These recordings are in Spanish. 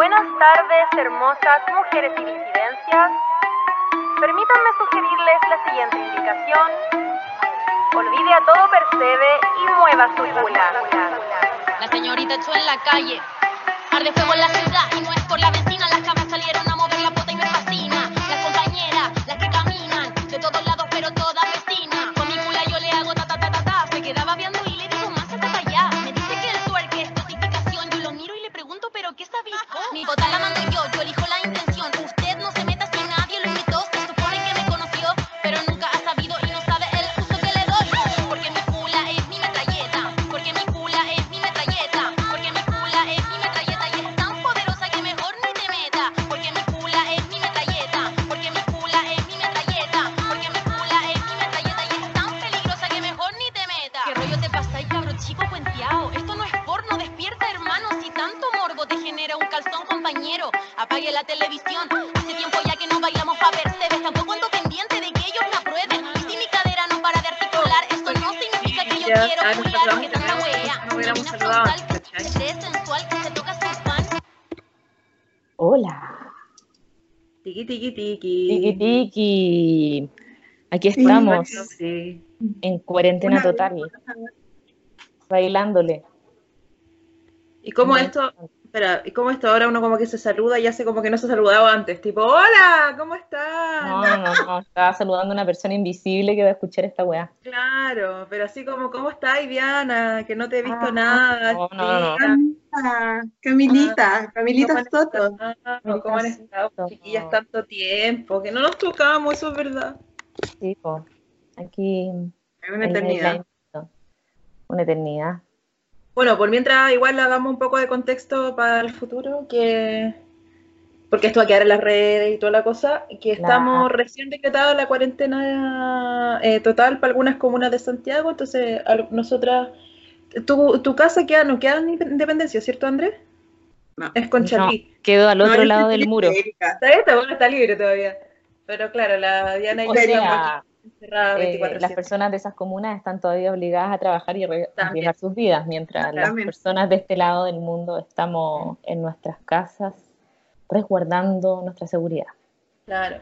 Buenas tardes, hermosas mujeres y disidencias. Permítanme sugerirles la siguiente indicación. Olvide a todo percebe y mueva su cula. La señorita echó en la calle. Arde fuego en la ciudad y no es por la vecina. Las cabras salieron Aquí estamos Sí. en cuarentena Una- total, bailándole. ¿Y cómo esto, espera, y cómo esto ahora uno como que se saluda y hace como que no se saludaba antes? Tipo, hola, ¿cómo estás? No, no, no, estaba saludando a una persona invisible que va a escuchar esta weá. Claro, pero así como, ¿cómo estás, Diana? Que no te he visto Ah, nada. no, no, no. Ah, Camilita, Camilita ¿Cómo han Soto. estado? ¿Cómo han estado, chiquillas, tanto tiempo? Que no nos tocamos, eso es verdad. Sí, po. Aquí Es una eternidad. Una eternidad. Bueno, por mientras igual hagamos un poco de contexto para el futuro, que porque esto va a quedar en las redes y toda la cosa, que estamos Claro. recién decretada la cuarentena eh, total para algunas comunas de Santiago, entonces nosotras, tu, tu casa queda, no queda en Independencia, ¿cierto Andrés? No. Es Conchalí. Quedó al otro No, lado del muro. Está está bueno, está libre todavía. Pero claro, la Diana y O sea, encerradas Eh, 24/7. las personas de esas comunas están todavía obligadas a trabajar y arriesgar sus vidas, mientras las personas de este lado del mundo estamos en nuestras casas resguardando nuestra seguridad. Claro.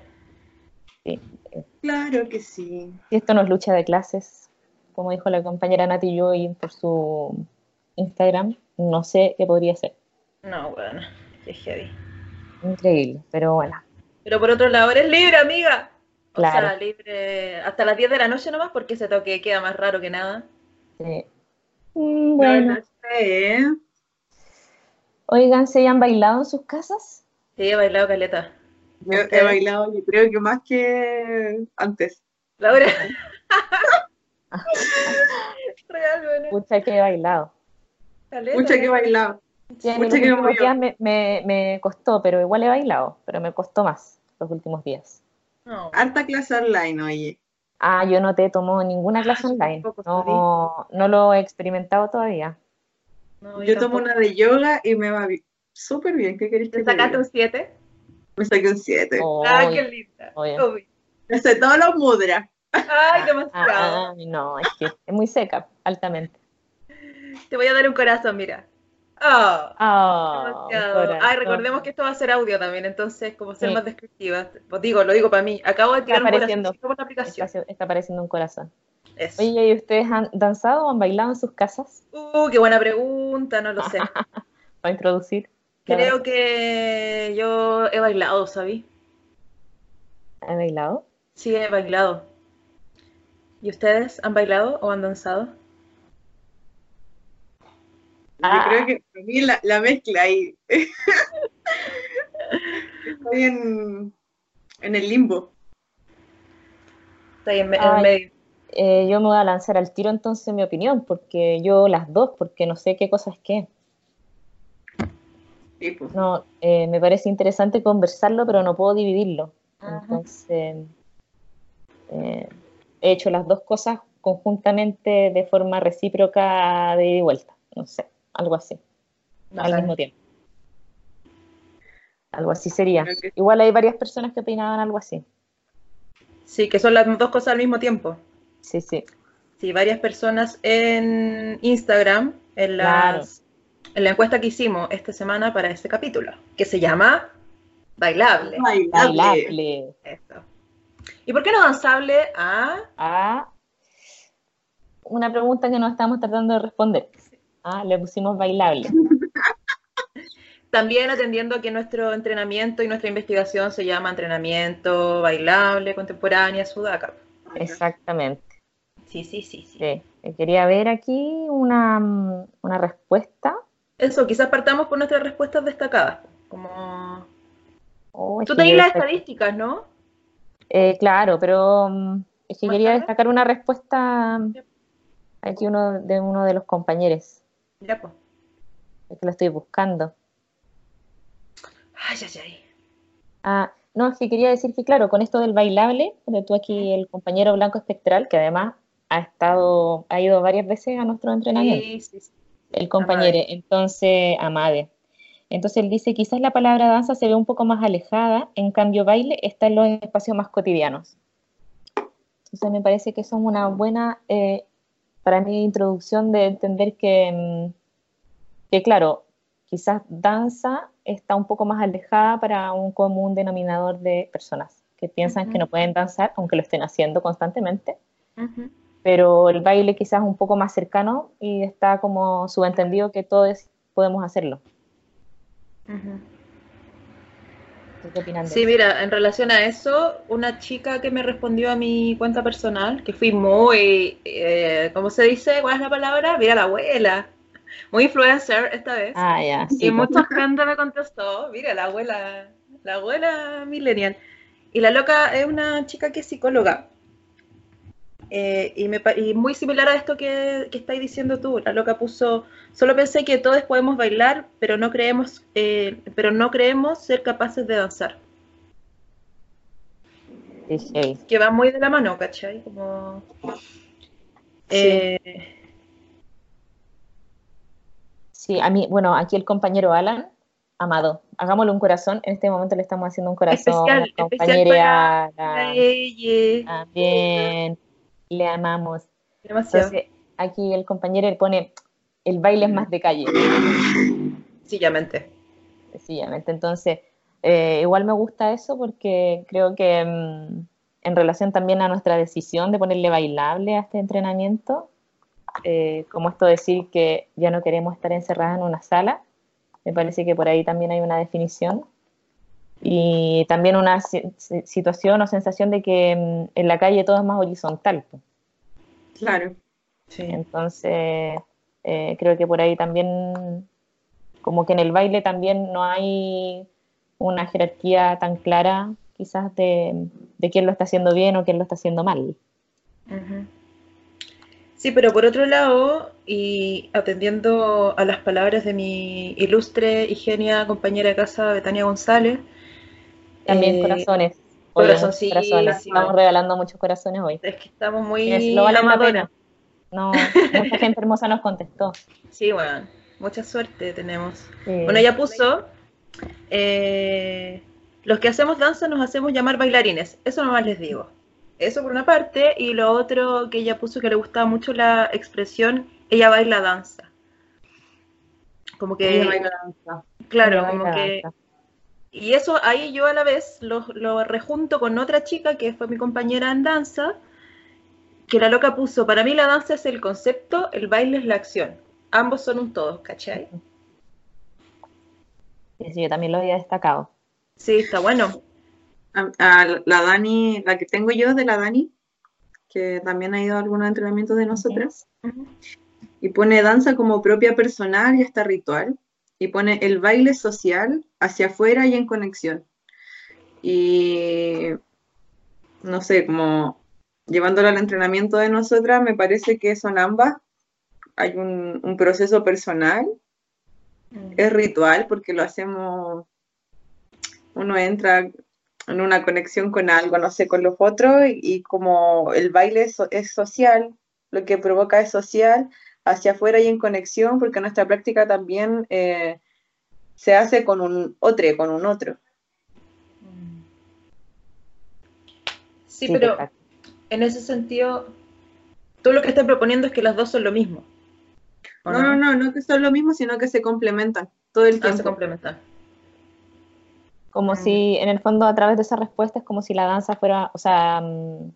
Sí. Claro que sí. Si esto no es lucha de clases, como dijo la compañera Nati Joy por su Instagram, no sé qué podría ser. No, bueno, qué heavy. Increíble, pero bueno. Pero por otro lado, eres libre, amiga. O Claro. sea, libre hasta las 10 de la noche nomás, porque ese toque queda más raro que nada. sí. Mm, Bueno, No sé, ¿eh? oigan, ¿se han bailado en sus casas? Sí, he bailado caleta. Yo he bailado, yo creo que más que antes. Laura. Real, bueno. Pucha que he bailado. Caleta. Mucha que he bailado. Sí, Mucha que me, me, me costó, pero igual he bailado, pero me costó más los últimos días. No. Harta clase online, oye. Ah, yo no te tomo ninguna clase yo online. No, no lo he experimentado todavía. no, Yo tomo una de yoga y me va súper bien. ¿Qué queréis que ¿Te te sacaste un 7? Me saqué un 7. Ay, Ay, qué linda. oye. Uy. Me sé todos los mudras. Ay, demasiado. ah, no, es que es muy seca, altamente. Te voy a dar un corazón, mira. Oh, corazón. Ay, recordemos que esto va a ser audio también, entonces, como ser Sí. más descriptiva. Pues digo, lo digo para mí. Acabo de tirar apareciendo. por la Está, aplicación. haci- está apareciendo un corazón. Eso. Oye, ¿y ustedes han danzado o han bailado en sus casas Uh, qué buena pregunta, no lo sé. para introducir? Creo que yo he bailado, ¿sabí? ¿Han bailado? Sí, he bailado. ¿Y ustedes han bailado o han danzado? Ah. Yo creo que para mí la, la mezcla ahí. Estoy en, en el limbo. Ahí en, en Ay. medio. Eh, yo me voy a lanzar al tiro entonces mi opinión, porque yo las dos, porque no sé qué cosa es qué. Sí, pues. No, eh, me parece interesante conversarlo, pero no puedo dividirlo. Ajá. Entonces, eh, he hecho las dos cosas conjuntamente de forma recíproca de ida y vuelta. No sé, algo así, al mismo tiempo. Algo así sería. Que- Igual hay varias personas que opinaban algo así. Sí, que son las dos cosas al mismo tiempo. Sí, sí. Sí, varias personas en Instagram, en las, en la encuesta que hicimos esta semana para este capítulo, que se llama Bailable. Bailable. Bailable. Eso. ¿Y por qué no danzable? Ah, Ah, una pregunta que no estamos tratando de responder. Ah, le pusimos bailable. también atendiendo a que nuestro entrenamiento y nuestra investigación se llama entrenamiento bailable contemporánea sudaca. Exactamente. Sí, sí, sí, sí. Sí. Quería ver aquí una, una respuesta. Eso, quizás partamos por nuestras respuestas destacadas. Como... Oh, Tú yo las estadísticas, ¿no? Eh, claro, pero mm, es que quería destacar una respuesta mm, aquí uno de uno de los compañeros, Ya, pues. es que lo estoy buscando. Ay, ay, ay. Ah, no, es que quería decir que, claro, con esto del bailable, de tú aquí, el compañero blanco espectral, que además ha estado, ha ido varias veces a nuestro entrenamiento, Sí, sí, sí. el compañero, entonces, Amade. Entonces él dice, quizás la palabra danza se ve un poco más alejada, en cambio baile está en los espacios más cotidianos. Entonces me parece que eso es una buena, eh, para mí, introducción de entender que, mm, que, claro, quizás danza está un poco más alejada para un común denominador de personas que piensan que no pueden danzar, aunque lo estén haciendo constantemente, pero el baile quizás un poco más cercano y está como subentendido que todos podemos hacerlo. ¿Tú ¿Qué opinan de Sí, eso? mira, en relación a eso, una chica que me respondió a mi cuenta personal, que fui muy, eh, ¿cómo se dice? ¿Cuál es la palabra? Mira la abuela. Muy influencer esta vez. Ah, ya, sí. y pues. mucha gente me contestó, mira, la abuela, la abuela millennial. Y la loca es una chica que es psicóloga. Eh, y, me, pa- y muy similar a esto que, que estáis diciendo tú. La loca puso, solo pensé que todos podemos bailar, pero no creemos, eh, pero no creemos ser capaces de danzar. Sí, sí. Que va muy de la mano, ¿cachai? Como... eh, Sí, a mí, bueno, aquí el compañero Alan, amado, hagámosle un corazón. En este momento le estamos haciendo un corazón Especial, al especial compañero para- Alan. para ella. También le amamos. Demasiado. Entonces, aquí el compañero pone, el baile es más de calle, Sencillamente. sencillamente. Entonces, eh, igual me gusta eso porque creo que mm, en relación también a nuestra decisión de ponerle bailable a este entrenamiento, eh, como esto decir que ya no queremos estar encerradas en una sala, me parece que por ahí también hay una definición. Y también una si- si- situación o sensación de que mm, en la calle todo es más horizontal. pues. Claro. Sí. Entonces, eh, creo que por ahí también, como que en el baile también no hay una jerarquía tan clara quizás de, de quién lo está haciendo bien o quién lo está haciendo mal. Sí, pero por otro lado, y atendiendo a las palabras de mi ilustre y genia compañera de casa, Betania González, También eh, corazones. Corazones. sí. Estamos regalando muchos corazones hoy. es que estamos muy Es- lo vale la pena. No, mucha gente hermosa nos contestó. Sí, bueno, mucha suerte tenemos. Sí. Bueno, ella puso, eh, los que hacemos danza nos hacemos llamar bailarines, eso nomás les digo. Eso por una parte, y lo otro que ella puso que le gustaba mucho la expresión, ella baila danza. Como que, Ella baila danza. claro, Ella como que... Y eso ahí yo a la vez lo, lo rejunto con otra chica que fue mi compañera en danza, que la loca puso, para mí la danza es el concepto, el baile es la acción. Ambos son un todo, ¿cachai? Sí, sí, yo también lo había destacado. Sí, está bueno. A, a la Dani, la que tengo yo es de la Dani, que también ha ido a algunos entrenamientos de nosotras, y pone danza como propia personal y hasta ritual, y pone el baile social hacia afuera y en conexión. Y no sé, como llevándolo al entrenamiento de nosotras, me parece que son ambas. Hay un, un proceso personal, es ritual porque lo hacemos, uno entra en una conexión con algo, no sé, con los otros, y, y como el baile es social, lo que provoca es social, hacia afuera y en conexión, porque nuestra práctica también eh, se hace con un otro, con un otro. Sí, Sí, pero en ese sentido, tú lo que estás proponiendo es que las dos son lo mismo. ¿o No, no, no, no que son lo mismo, sino que se complementan todo el Ah, se tiempo. complementan. Como Mm. si, en el fondo, a través de esa respuesta es como si la danza fuera, o sea, mm,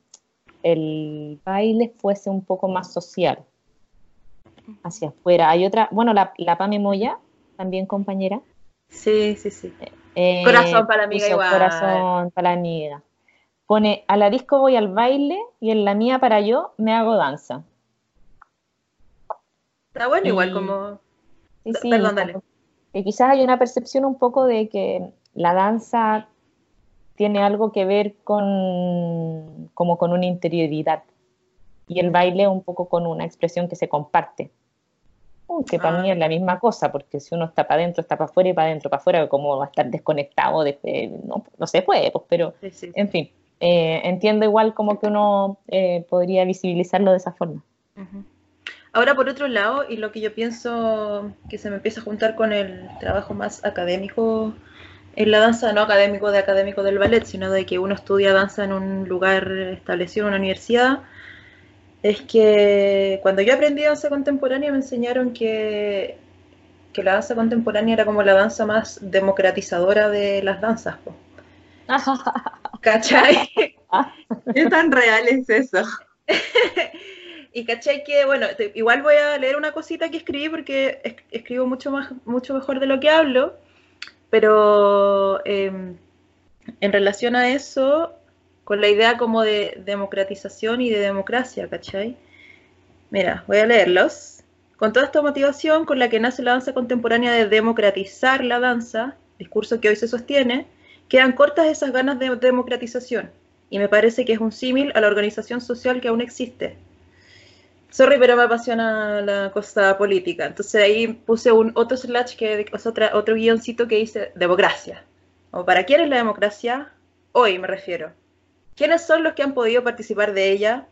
el baile fuese un poco más social, hacia afuera. Hay otra, bueno, la, la Pame Moya, también compañera. Sí, sí, sí. eh, Corazón para la amiga igual. Corazón para la amiga. Pone, a la disco voy al baile y en la mía para yo me hago danza. Está bueno, igual como. Sí, sí, Perdón, dale. que quizás hay una percepción un poco de que la danza tiene algo que ver con como con una interioridad y el baile un poco con una expresión que se comparte. Que para Ah. mí es la misma cosa, porque si uno está para adentro, está para afuera y para adentro, para afuera, como va a estar desconectado, de, no, no se puede, pues, pero Sí, sí. en fin, eh, entiendo igual como que uno eh, podría visibilizarlo de esa forma. Ahora, por otro lado, y lo que yo pienso que se me empieza a juntar con el trabajo más académico en la danza, no académico de académico del ballet, sino de que uno estudia danza en un lugar establecido, en una universidad, es que cuando yo aprendí danza contemporánea me enseñaron que, que la danza contemporánea era como la danza más democratizadora de las danzas, po. ¿cachai? ¿Qué tan real es eso? Y cachai que, bueno, te- igual voy a leer una cosita que escribí porque es- escribo mucho más, mucho mejor de lo que hablo, pero em, en relación a eso, con la idea como de democratización y de democracia, ¿cachai? Mira, voy a leerlos. Con toda esta motivación con la que nace la danza contemporánea de democratizar la danza, discurso que hoy se sostiene, quedan cortas esas ganas de democratización. Y me parece que es un símil a la organización social que aún existe. Sorry, pero me apasiona la cosa política. Entonces ahí puse un otro slash que es otra, otro guioncito que dice democracia. O para quién es la democracia, hoy me refiero. ¿Quiénes son los que han podido participar de ella?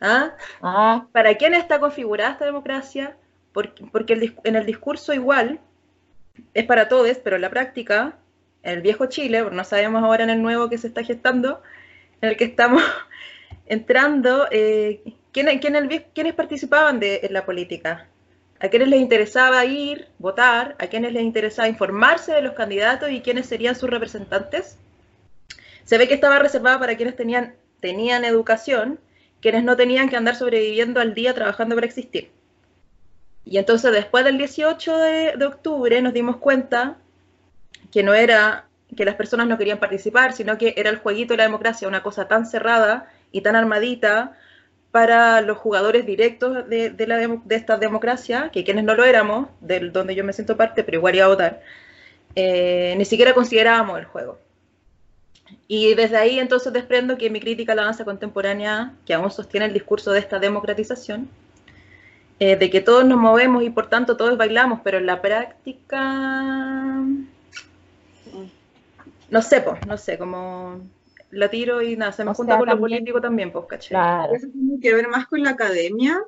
¿Ah? Ah, ¿Para quién está configurada esta democracia? Porque, porque el en el discurso igual es para todos, pero en la práctica, en el viejo Chile, no sabemos ahora en el nuevo que se está gestando, en el que estamos entrando, eh, ¿quién- quién el ¿quiénes participaban de, en la política? ¿A quiénes les interesaba ir, votar? ¿A quiénes les interesaba informarse de los candidatos y quiénes serían sus representantes? Se ve que estaba reservada para quienes tenían, tenían educación, quienes no tenían que andar sobreviviendo al día trabajando para existir. Y entonces después del 18 de, octubre nos dimos cuenta que no era que las personas no querían participar, sino que era el jueguito de la democracia, una cosa tan cerrada y tan armadita para los jugadores directos de, la de esta democracia, que quienes no lo éramos, del donde yo me siento parte, pero igual iba a votar, eh, ni siquiera considerábamos el juego. Y desde ahí entonces desprendo que mi crítica a la danza contemporánea, que aún sostiene el discurso de esta democratización, eh, de que todos nos movemos y por tanto todos bailamos, pero en la práctica, no sé, pues, no sé, como la tiro y nada, se me O junta sea, con lo también- político también, pues, ¿cachai? claro. Eso tiene que ver más con la academia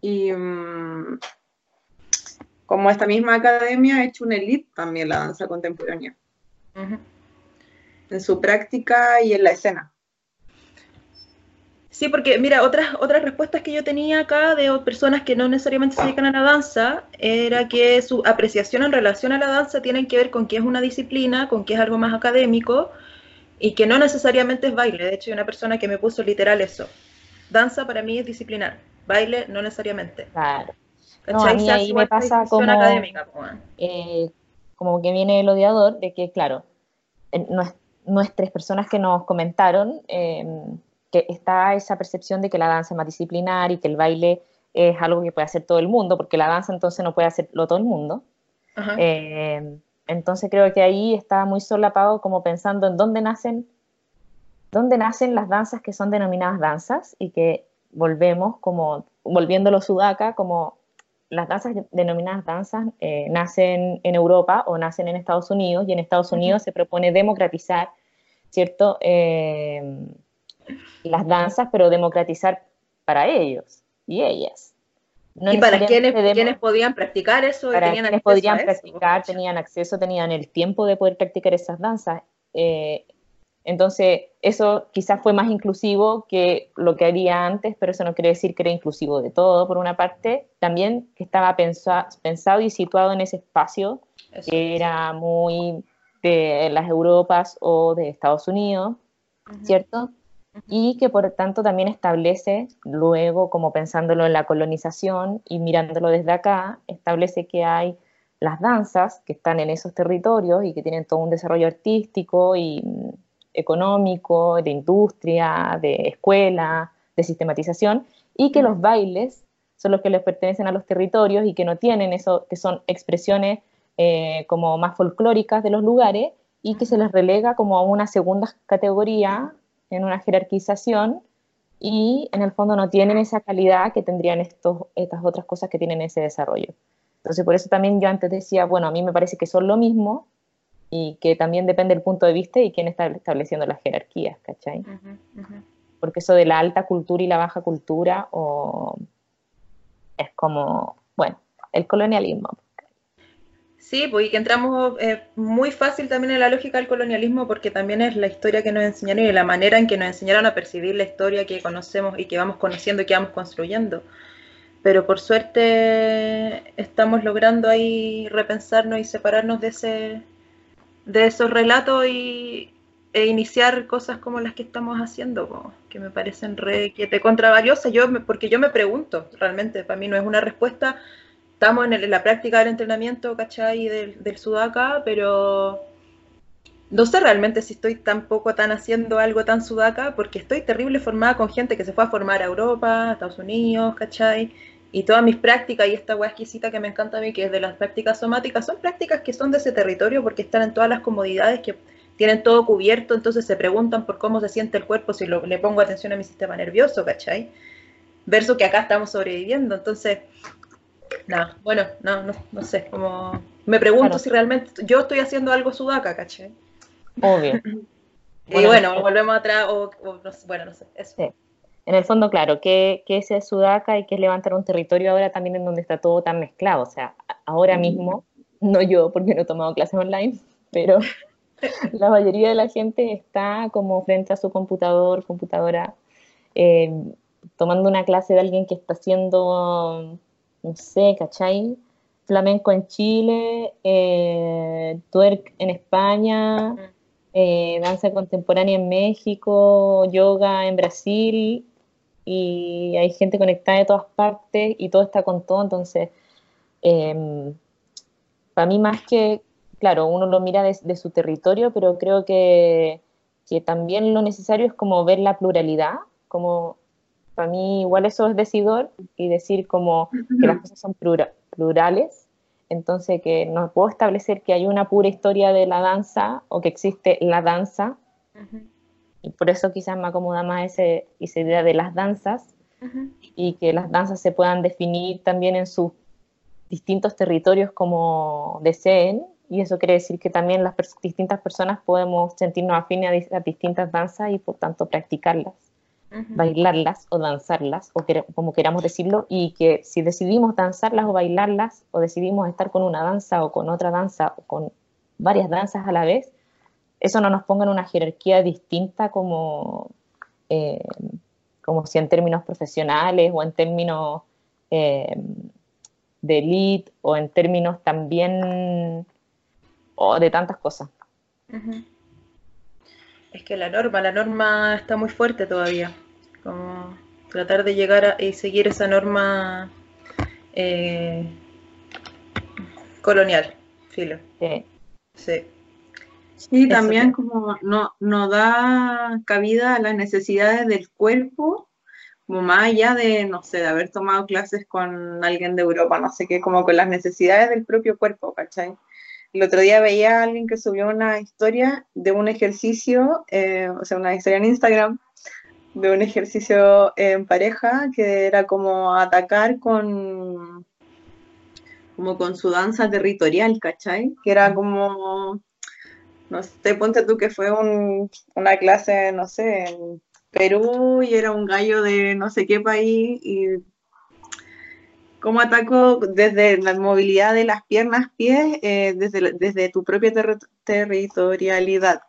y mm, como esta misma academia ha hecho una elite también la danza contemporánea, Ujú. En su práctica y en la escena. Sí, porque mira, otras, otras respuestas que yo tenía acá de personas que no necesariamente se dedican a la danza, era que su apreciación en relación a la danza tiene que ver con que es una disciplina, con que es algo más académico y que no necesariamente es baile. De hecho, hay una persona que me puso literal eso. Danza para mí es disciplinar, baile no necesariamente. Claro. No, a mí ahí me pasa como- académica, weón. eh, como que viene el odiador de que, claro, en nues- nuestras personas que nos comentaron eh, que está esa percepción de que la danza es más disciplinar y que el baile es algo que puede hacer todo el mundo, porque la danza entonces no puede hacerlo todo el mundo. Eh, entonces creo que ahí está muy solapado como pensando en dónde nacen, dónde nacen las danzas que son denominadas danzas y que volvemos como, volviéndolo sudaca, como las danzas denominadas danzas eh, nacen en Europa o nacen en Estados Unidos y en Estados Unidos se propone democratizar, ¿cierto? Eh, las danzas, pero democratizar para ellos y ellas. No y para quienes, podían practicar eso para quienes eso, practicar, tenían acceso, tenían el tiempo de poder practicar esas danzas. Eh, Entonces, eso quizás fue más inclusivo que lo que haría antes, pero eso no quiere decir que era inclusivo de todo, por una parte. También que estaba pensado y situado en ese espacio, que era muy de las Europas o de Estados Unidos, ¿cierto? Y que por tanto también establece, luego, como pensándolo en la colonización y mirándolo desde acá, establece que hay las danzas que están en esos territorios y que tienen todo un desarrollo artístico y económico, de industria, de escuela, de sistematización, y que los bailes son los que les pertenecen a los territorios y que no tienen eso, que son expresiones eh, como más folclóricas de los lugares y que se les relega como a una segunda categoría en una jerarquización y en el fondo no tienen esa calidad que tendrían estos, estas otras cosas que tienen ese desarrollo. Entonces, por eso también yo antes decía, bueno, a mí me parece que son lo mismo, y que también depende del punto de vista y quién está estableciendo las jerarquías, ¿cachai? Porque eso de la alta cultura y la baja cultura o es como, bueno, el colonialismo. Sí, pues y que entramos eh, muy fácil también en la lógica del colonialismo porque también es la historia que nos enseñaron y la manera en que nos enseñaron a percibir la historia que conocemos y que vamos conociendo y que vamos construyendo. Pero por suerte estamos logrando ahí repensarnos y separarnos de ese, de esos relatos y, e iniciar cosas como las que estamos haciendo, que me parecen re que te yo porque yo me pregunto, realmente, para mí no es una respuesta, estamos en, la práctica del entrenamiento, ¿cachai? Del, del sudaca, pero no sé realmente si estoy tampoco tan haciendo algo tan sudaca, porque estoy terrible formada con gente que se fue a formar a Europa, a Estados Unidos, ¿cachai? Y todas mis prácticas y esta hueá exquisita que me encanta a mí, que es de las prácticas somáticas, son prácticas que son de ese territorio porque están en todas las comodidades, que tienen todo cubierto, entonces se preguntan por cómo se siente el cuerpo si le pongo atención a mi sistema nervioso, ¿cachai? Versus que acá estamos sobreviviendo, entonces, nada, bueno, no, no, no sé, como me pregunto si realmente yo estoy haciendo algo sudaca, ¿cachai? Obvio. y bueno, volvemos atrás, o, bueno, no sé, eso en el fondo, claro, que, que ese es Sudaca y que es levantar un territorio ahora también en donde está todo tan mezclado. O sea, ahora mismo, no yo porque no he tomado clases online, pero la mayoría de la gente está como frente a su computador, computadora, eh, tomando una clase de alguien que está haciendo, no sé, ¿cachai? Flamenco en Chile, eh, twerk en España, eh, danza contemporánea en México, yoga en Brasil, y hay gente conectada de todas partes y todo está con todo, entonces, em, para mí más que, claro, uno lo mira de, su territorio, pero creo que, que, también lo necesario es como ver la pluralidad, como para mí igual eso es decidor y decir como que las cosas son plurales, entonces que no puedo establecer que hay una pura historia de la danza o que existe la danza, y por eso quizás me acomoda más ese, esa idea de las danzas y que las danzas se puedan definir también en sus distintos territorios como deseen. Y eso quiere decir que también las distintas personas podemos sentirnos afines a, distintas danzas y por tanto practicarlas, bailarlas o danzarlas, o como queramos decirlo, y que si decidimos danzarlas o bailarlas, o decidimos estar con una danza o con otra danza o con varias danzas a la vez, eso no nos ponga en una jerarquía distinta como, eh, como si en términos profesionales o en términos eh, de elite o en términos también o de tantas cosas. Es que la norma, la norma está muy fuerte todavía. Como tratar de llegar a, y seguir esa norma eh, colonial, filo. Sí. Sí. Sí, también como no, no da cabida a las necesidades del cuerpo, como más allá de, no sé, de haber tomado clases con alguien de Europa, no sé qué, como con las necesidades del propio cuerpo, ¿cachai? El otro día veía a alguien que subió una historia de un ejercicio, eh, o sea, una historia en Instagram, de un ejercicio en pareja que era como atacar con como con su danza territorial, ¿cachai? Que era como no sé, ponte tú que fue una clase, no sé, en Perú y era un gallo de no sé qué país y cómo ataco desde la movilidad de las piernas, pies, eh, desde, desde tu propia territorialidad.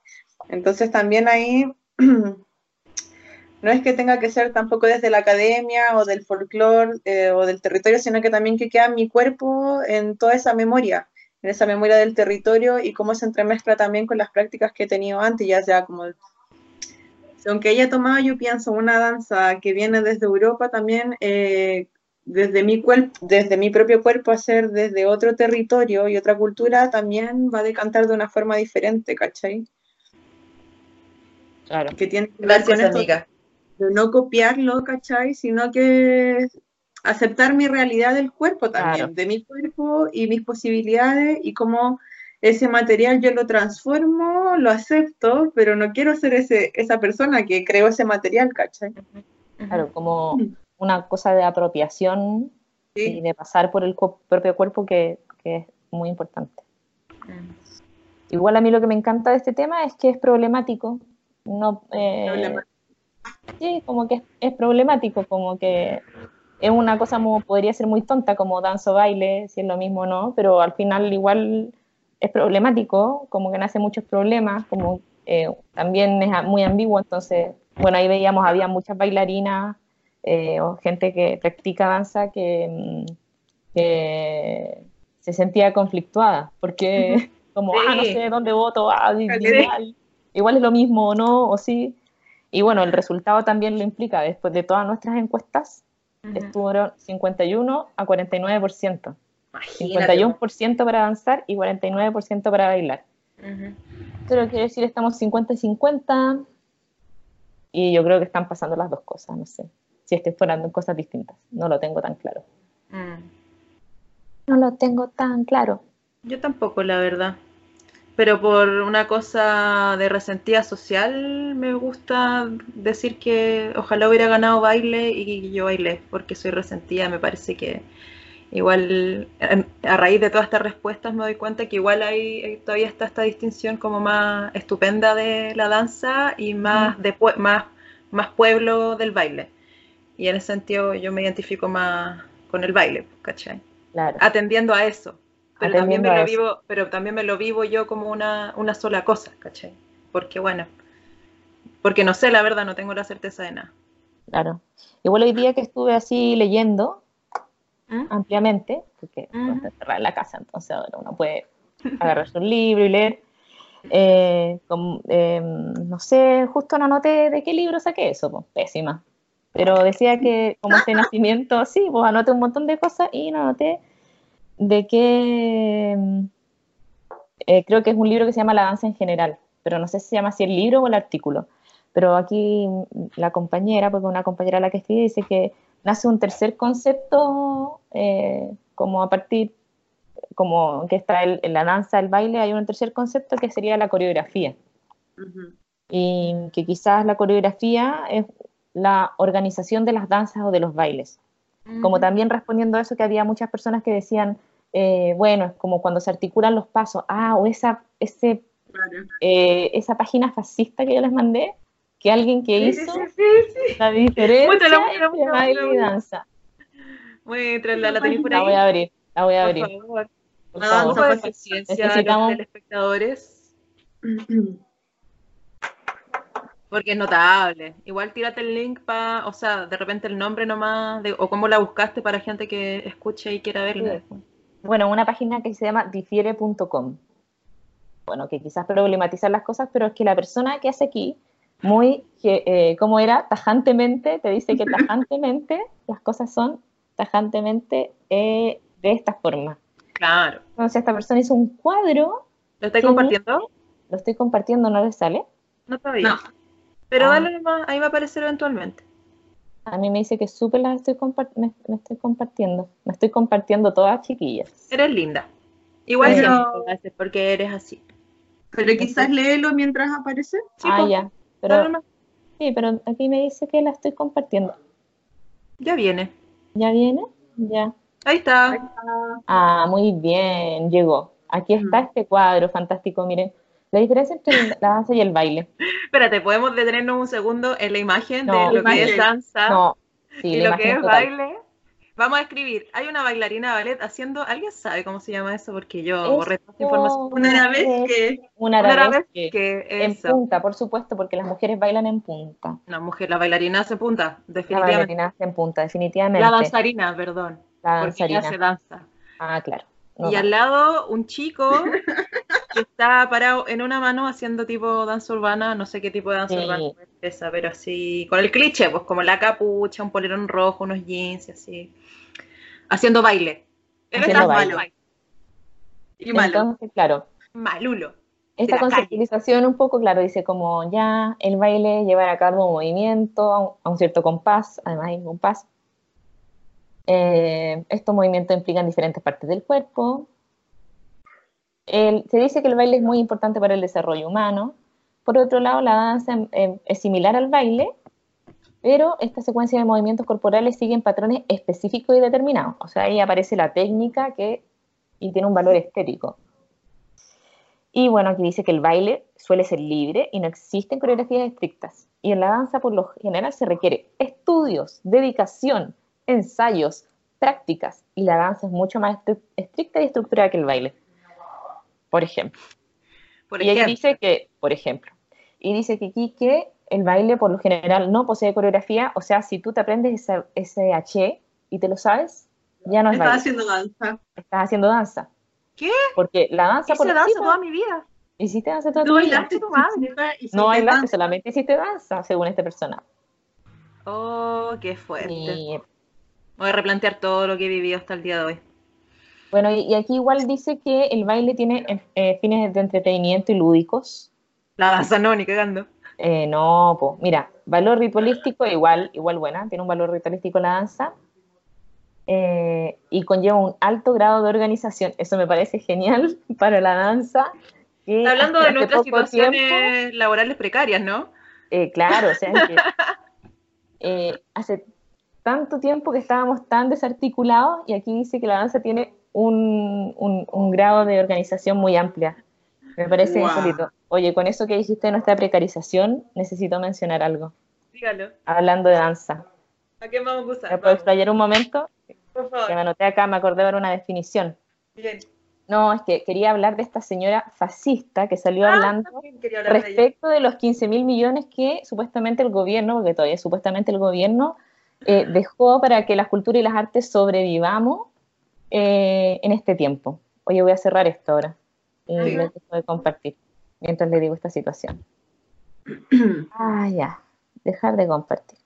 Entonces también ahí no es que tenga que ser tampoco desde la academia o del folclore eh, o del territorio, sino que también que queda mi cuerpo en toda esa memoria, en esa memoria del territorio y cómo se entremezcla también con las prácticas que he tenido antes, ya sea como aunque ella tomado, yo pienso, una danza que viene desde Europa también, eh, desde, mi desde mi propio cuerpo, hacer desde otro territorio y otra cultura, también va a decantar de una forma diferente, ¿cachai? Claro. Que tiene que Gracias, amiga. De no copiarlo, ¿cachai? Sino que aceptar mi realidad del cuerpo también, de mi cuerpo y mis posibilidades y cómo ese material yo lo transformo, lo acepto, pero no quiero ser ese, esa persona que creó ese material, ¿cachai? Claro, como una cosa de apropiación y de pasar por el propio cuerpo que, que, es muy importante. Igual a mí lo que me encanta de este tema es que es problemático. No, eh, sí, como que es, es, problemático, como que es una cosa como podría ser muy tonta, como danzo baile, si es lo mismo o no, pero al final igual es problemático, como que nace muchos problemas, como eh, también es muy ambiguo, entonces, bueno, ahí veíamos, había muchas bailarinas eh, o gente que practica danza que, mm, que se sentía conflictuada, porque como, ah, no sé dónde voto, ah, igual, igual es lo mismo o no, o sí. Y bueno, el resultado también lo implica, después de todas nuestras encuestas, estuvieron 51 a 49%. 51% para danzar y 49% para bailar. Pero quiero decir, estamos 50 y 50 y yo creo que están pasando las dos cosas, no sé. Si es que fueran cosas distintas, no lo tengo tan claro. Mm. No lo tengo tan claro. Yo tampoco, la verdad. Pero por una cosa de resentida social, me gusta decir que ojalá hubiera ganado baile y yo bailé, porque soy resentida, me parece que igual a raíz de todas estas respuestas me doy cuenta que igual hay todavía está esta distinción como más estupenda de la danza y más de más más pueblo del baile y en ese sentido yo me identifico más con el baile ¿cachai? Claro. atendiendo a eso pero también me lo vivo pero también me lo vivo yo como una, una sola cosa ¿cachai? porque bueno porque no sé la verdad no tengo la certeza de nada claro igual hoy día que estuve así leyendo ¿Mm? ampliamente, porque está cerrada en la casa, entonces ahora uno puede agarrarse un libro y leer. Eh, em, no sé, justo no anoté de qué libro saqué eso, pues, pésima. Pero decía que como este nacimiento, sí, pues anoté un montón de cosas y no anoté de qué, em, eh, creo que es un libro que se llama La danza en general, pero no sé si se llama así el libro o el artículo. Pero aquí la compañera, porque una compañera a la que escribe dice que nace un tercer concepto, eh, como a partir, como que está en la danza, el baile, hay un tercer concepto que sería la coreografía. Y que quizás la coreografía es la organización de las danzas o de los bailes. Como también respondiendo a eso que había muchas personas que decían, eh, bueno, es como cuando se articulan los pasos, ah, o esa, ese, eh, esa página fascista que yo les mandé, que alguien que hizo la diferencia entre baile y danza. Muéstrala, la tenéis por ahí. La voy a abrir, la voy a abrir. Por favor. Por favor. de paciencia Necesitamos... los espectadores. Porque es notable. Igual tírate el link para, o sea, de repente el nombre nomás, de, o cómo la buscaste para gente que escuche y quiera verla. Bueno, una página que se llama difiere.com. Bueno, que quizás problematizar las cosas, pero es que la persona que hace aquí muy, eh, ¿cómo era? Tajantemente, te dice que tajantemente las cosas son tajantemente eh, de esta forma. Claro. Entonces esta persona hizo un cuadro. ¿Lo estoy compartiendo? Lo estoy compartiendo, ¿no le sale? No todavía. No. Pero ah. dale nomás, ahí va a aparecer eventualmente. A mí me dice que súper las estoy me, estoy compartiendo. Me estoy compartiendo todas chiquillas. Eres linda. Igual pero... porque eres así. Pero quizás léelo mientras aparece. ah, ya. Pero, sí, pero aquí me dice que la estoy compartiendo. Ya viene. ¿Ya viene? Ya. Ahí está. Ah, muy bien, llegó. Aquí está este cuadro fantástico, miren. La diferencia entre la danza y el baile. Espérate, ¿podemos detenernos un segundo en la imagen de lo que es danza no, y lo que es baile? Vamos a escribir. Hay una bailarina de ballet haciendo. ¿Alguien sabe cómo se llama eso? Porque yo borré toda esta información. Una arabesque. Una Una arabesque. arabesque, En eso. punta, por supuesto, porque las mujeres bailan en punta. Una mujer, la bailarina hace punta, La definitivamente. bailarina hace en punta, definitivamente. La danzarina, perdón. La Porque ella hace danzarina. danza. Ah, claro. No y va. al lado un chico que está parado en una mano haciendo tipo danza urbana, no sé qué tipo de danza Sí. urbana es esa, pero así, con el cliché, pues como la capucha, un polerón rojo, unos jeans y así. Haciendo baile. Él Haciendo está baile. malo. Y malo. Entonces, claro, Malulo. esta calle. conceptualización un poco, claro, dice como ya el baile llevar a cabo un movimiento a un, a un cierto compás, además hay un compás. Eh, estos movimientos implican diferentes partes del cuerpo. El- se dice que el baile es muy importante para el desarrollo humano. Por otro lado, la danza eh, es similar al baile, pero esta secuencia de movimientos corporales siguen patrones específicos y determinados. O sea, ahí aparece la técnica que, y tiene un valor estético. Y bueno, aquí dice que el baile suele ser libre y no existen coreografías estrictas. Y en la danza, por lo general, se requiere estudios, dedicación, ensayos, prácticas. Y la danza es mucho más estricta y estructurada que el baile. Por ejemplo. Por y ejemplo, dice que, por ejemplo, y dice que aquí que el baile por lo general no posee coreografía, o sea, si tú te aprendes ese, ese H y te lo sabes, ya no es baile, haciendo danza. estás haciendo danza. ¿Qué? Porque la danza por hice sí, danza toda mi vida. hiciste danza toda Tú tu vida. tu madre. No bailaste, danza. solamente hiciste danza, según esta persona. Oh, qué fuerte. Y, Voy a replantear todo lo que he vivido hasta el día de hoy. Bueno, y, y aquí igual dice que el baile tiene eh, eh, fines de entretenimiento y lúdicos. La danza no, ni cagando. Eh, no, pues, mira, valor ritualístico igual, igual buena, tiene un valor ritualístico la danza. eh, y conlleva un alto grado de organización. Eso me parece genial para la danza. que Está hablando de nuestras situaciones laborales precarias, ¿no? Eh, claro, o sea, es que, eh, hace tanto tiempo que estábamos tan desarticulados y aquí dice que la danza tiene un, un- un grado de organización muy amplia. Me parece Guau. insólito. Oye, con eso que dijiste de nuestra precarización, necesito mencionar algo. Dígalo. Hablando de danza. ¿A qué vamos a usar? ¿Me puedo explayar un momento? Por Que me favor. anoté acá, me acordé de ver una definición. Bien. No, es que quería hablar de esta señora fascista que salió Ah, hablando de respecto de los 15 mil millones que supuestamente el gobierno, porque todavía es supuestamente el gobierno, eh, dejó para que la cultura y las artes sobrevivamos eh, en este tiempo. Oye, voy a cerrar esto ahora y Ajá. les dejo de compartir mientras le digo esta situación. Ah, ya, dejar de compartir.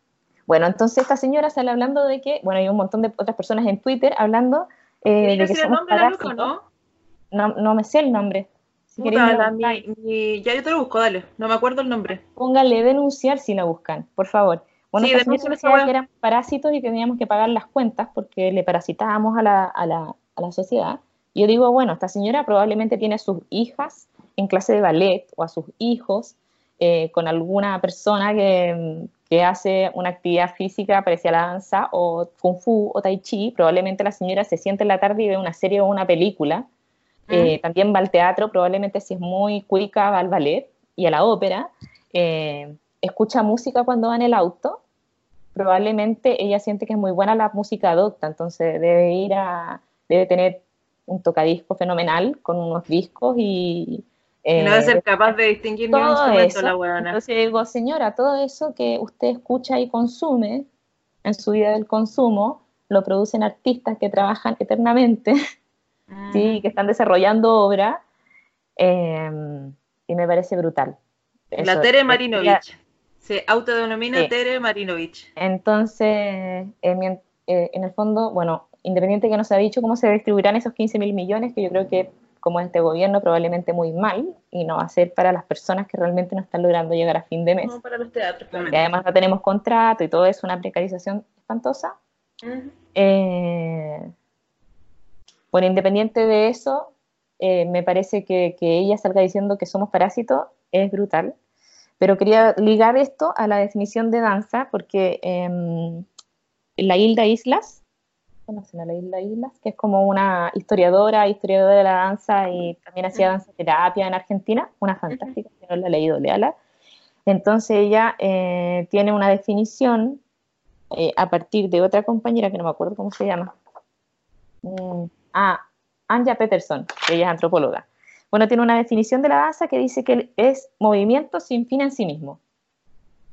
Bueno, entonces esta señora sale hablando de que, bueno, hay un montón de otras personas en Twitter hablando eh, ¿Quería de que el nombre de la loca, parásitos. no? No, no me sé el nombre. Si queréis Puta, me lo la- buscáis. mi- mi- ya yo te lo busco, dale. No me acuerdo el nombre. Póngale denunciar si la buscan, por favor. Bueno, Sí, señora denúnciale esa decía que eran parásitos y que teníamos que pagar las cuentas porque le parasitábamos a la, a la, a la sociedad. Yo digo, bueno, esta señora probablemente tiene a sus hijas en clase de ballet o a sus hijos eh, con alguna persona que, que hace una actividad física parecida a la danza o kung fu o tai chi. Probablemente la señora se siente en la tarde y ve una serie o una película. Eh, también va al teatro, probablemente si es muy cuica va al ballet y a la ópera. Eh, escucha música cuando va en el auto. Probablemente ella siente que es muy buena la música adopta, entonces debe ir a, debe tener un tocadisco fenomenal con unos discos y... Y no debe eh, ser capaz de distinguir ni un instrumento eso. la weona. Entonces digo, señora, todo eso que usted escucha y consume en su vida del consumo, lo producen artistas que trabajan eternamente Mm. sí, que están desarrollando obra, eh, y me parece brutal. La Tere Marinovich. Se autodenomina Sí. Tere Marinovich. Entonces, eh, eh, en el fondo, bueno, independiente que no se ha dicho cómo se distribuirán esos 15 mil millones, que yo creo que como este gobierno probablemente muy mal, y no va a ser para las personas que realmente no están logrando llegar a fin de mes. No para los teatros, claro. Y además no tenemos contrato y todo es una precarización espantosa. Eh, bueno, independiente de eso, eh, me parece que, que ella salga diciendo que somos parásitos es brutal. Pero quería ligar esto a la definición de danza, porque em, la Hilda Islas, ¿conocen a la Hilda Islas? Que es como una historiadora, historiadora de la danza y también hacía danza terapia en Argentina, una fantástica, si no la ha leído, léala. Entonces ella eh, tiene una definición eh, a partir de otra compañera que no me acuerdo cómo se llama. Mm, ah, Anja Peterson, que ella es antropóloga. Bueno, tiene una definición de la danza que dice que es movimiento sin fin en sí mismo.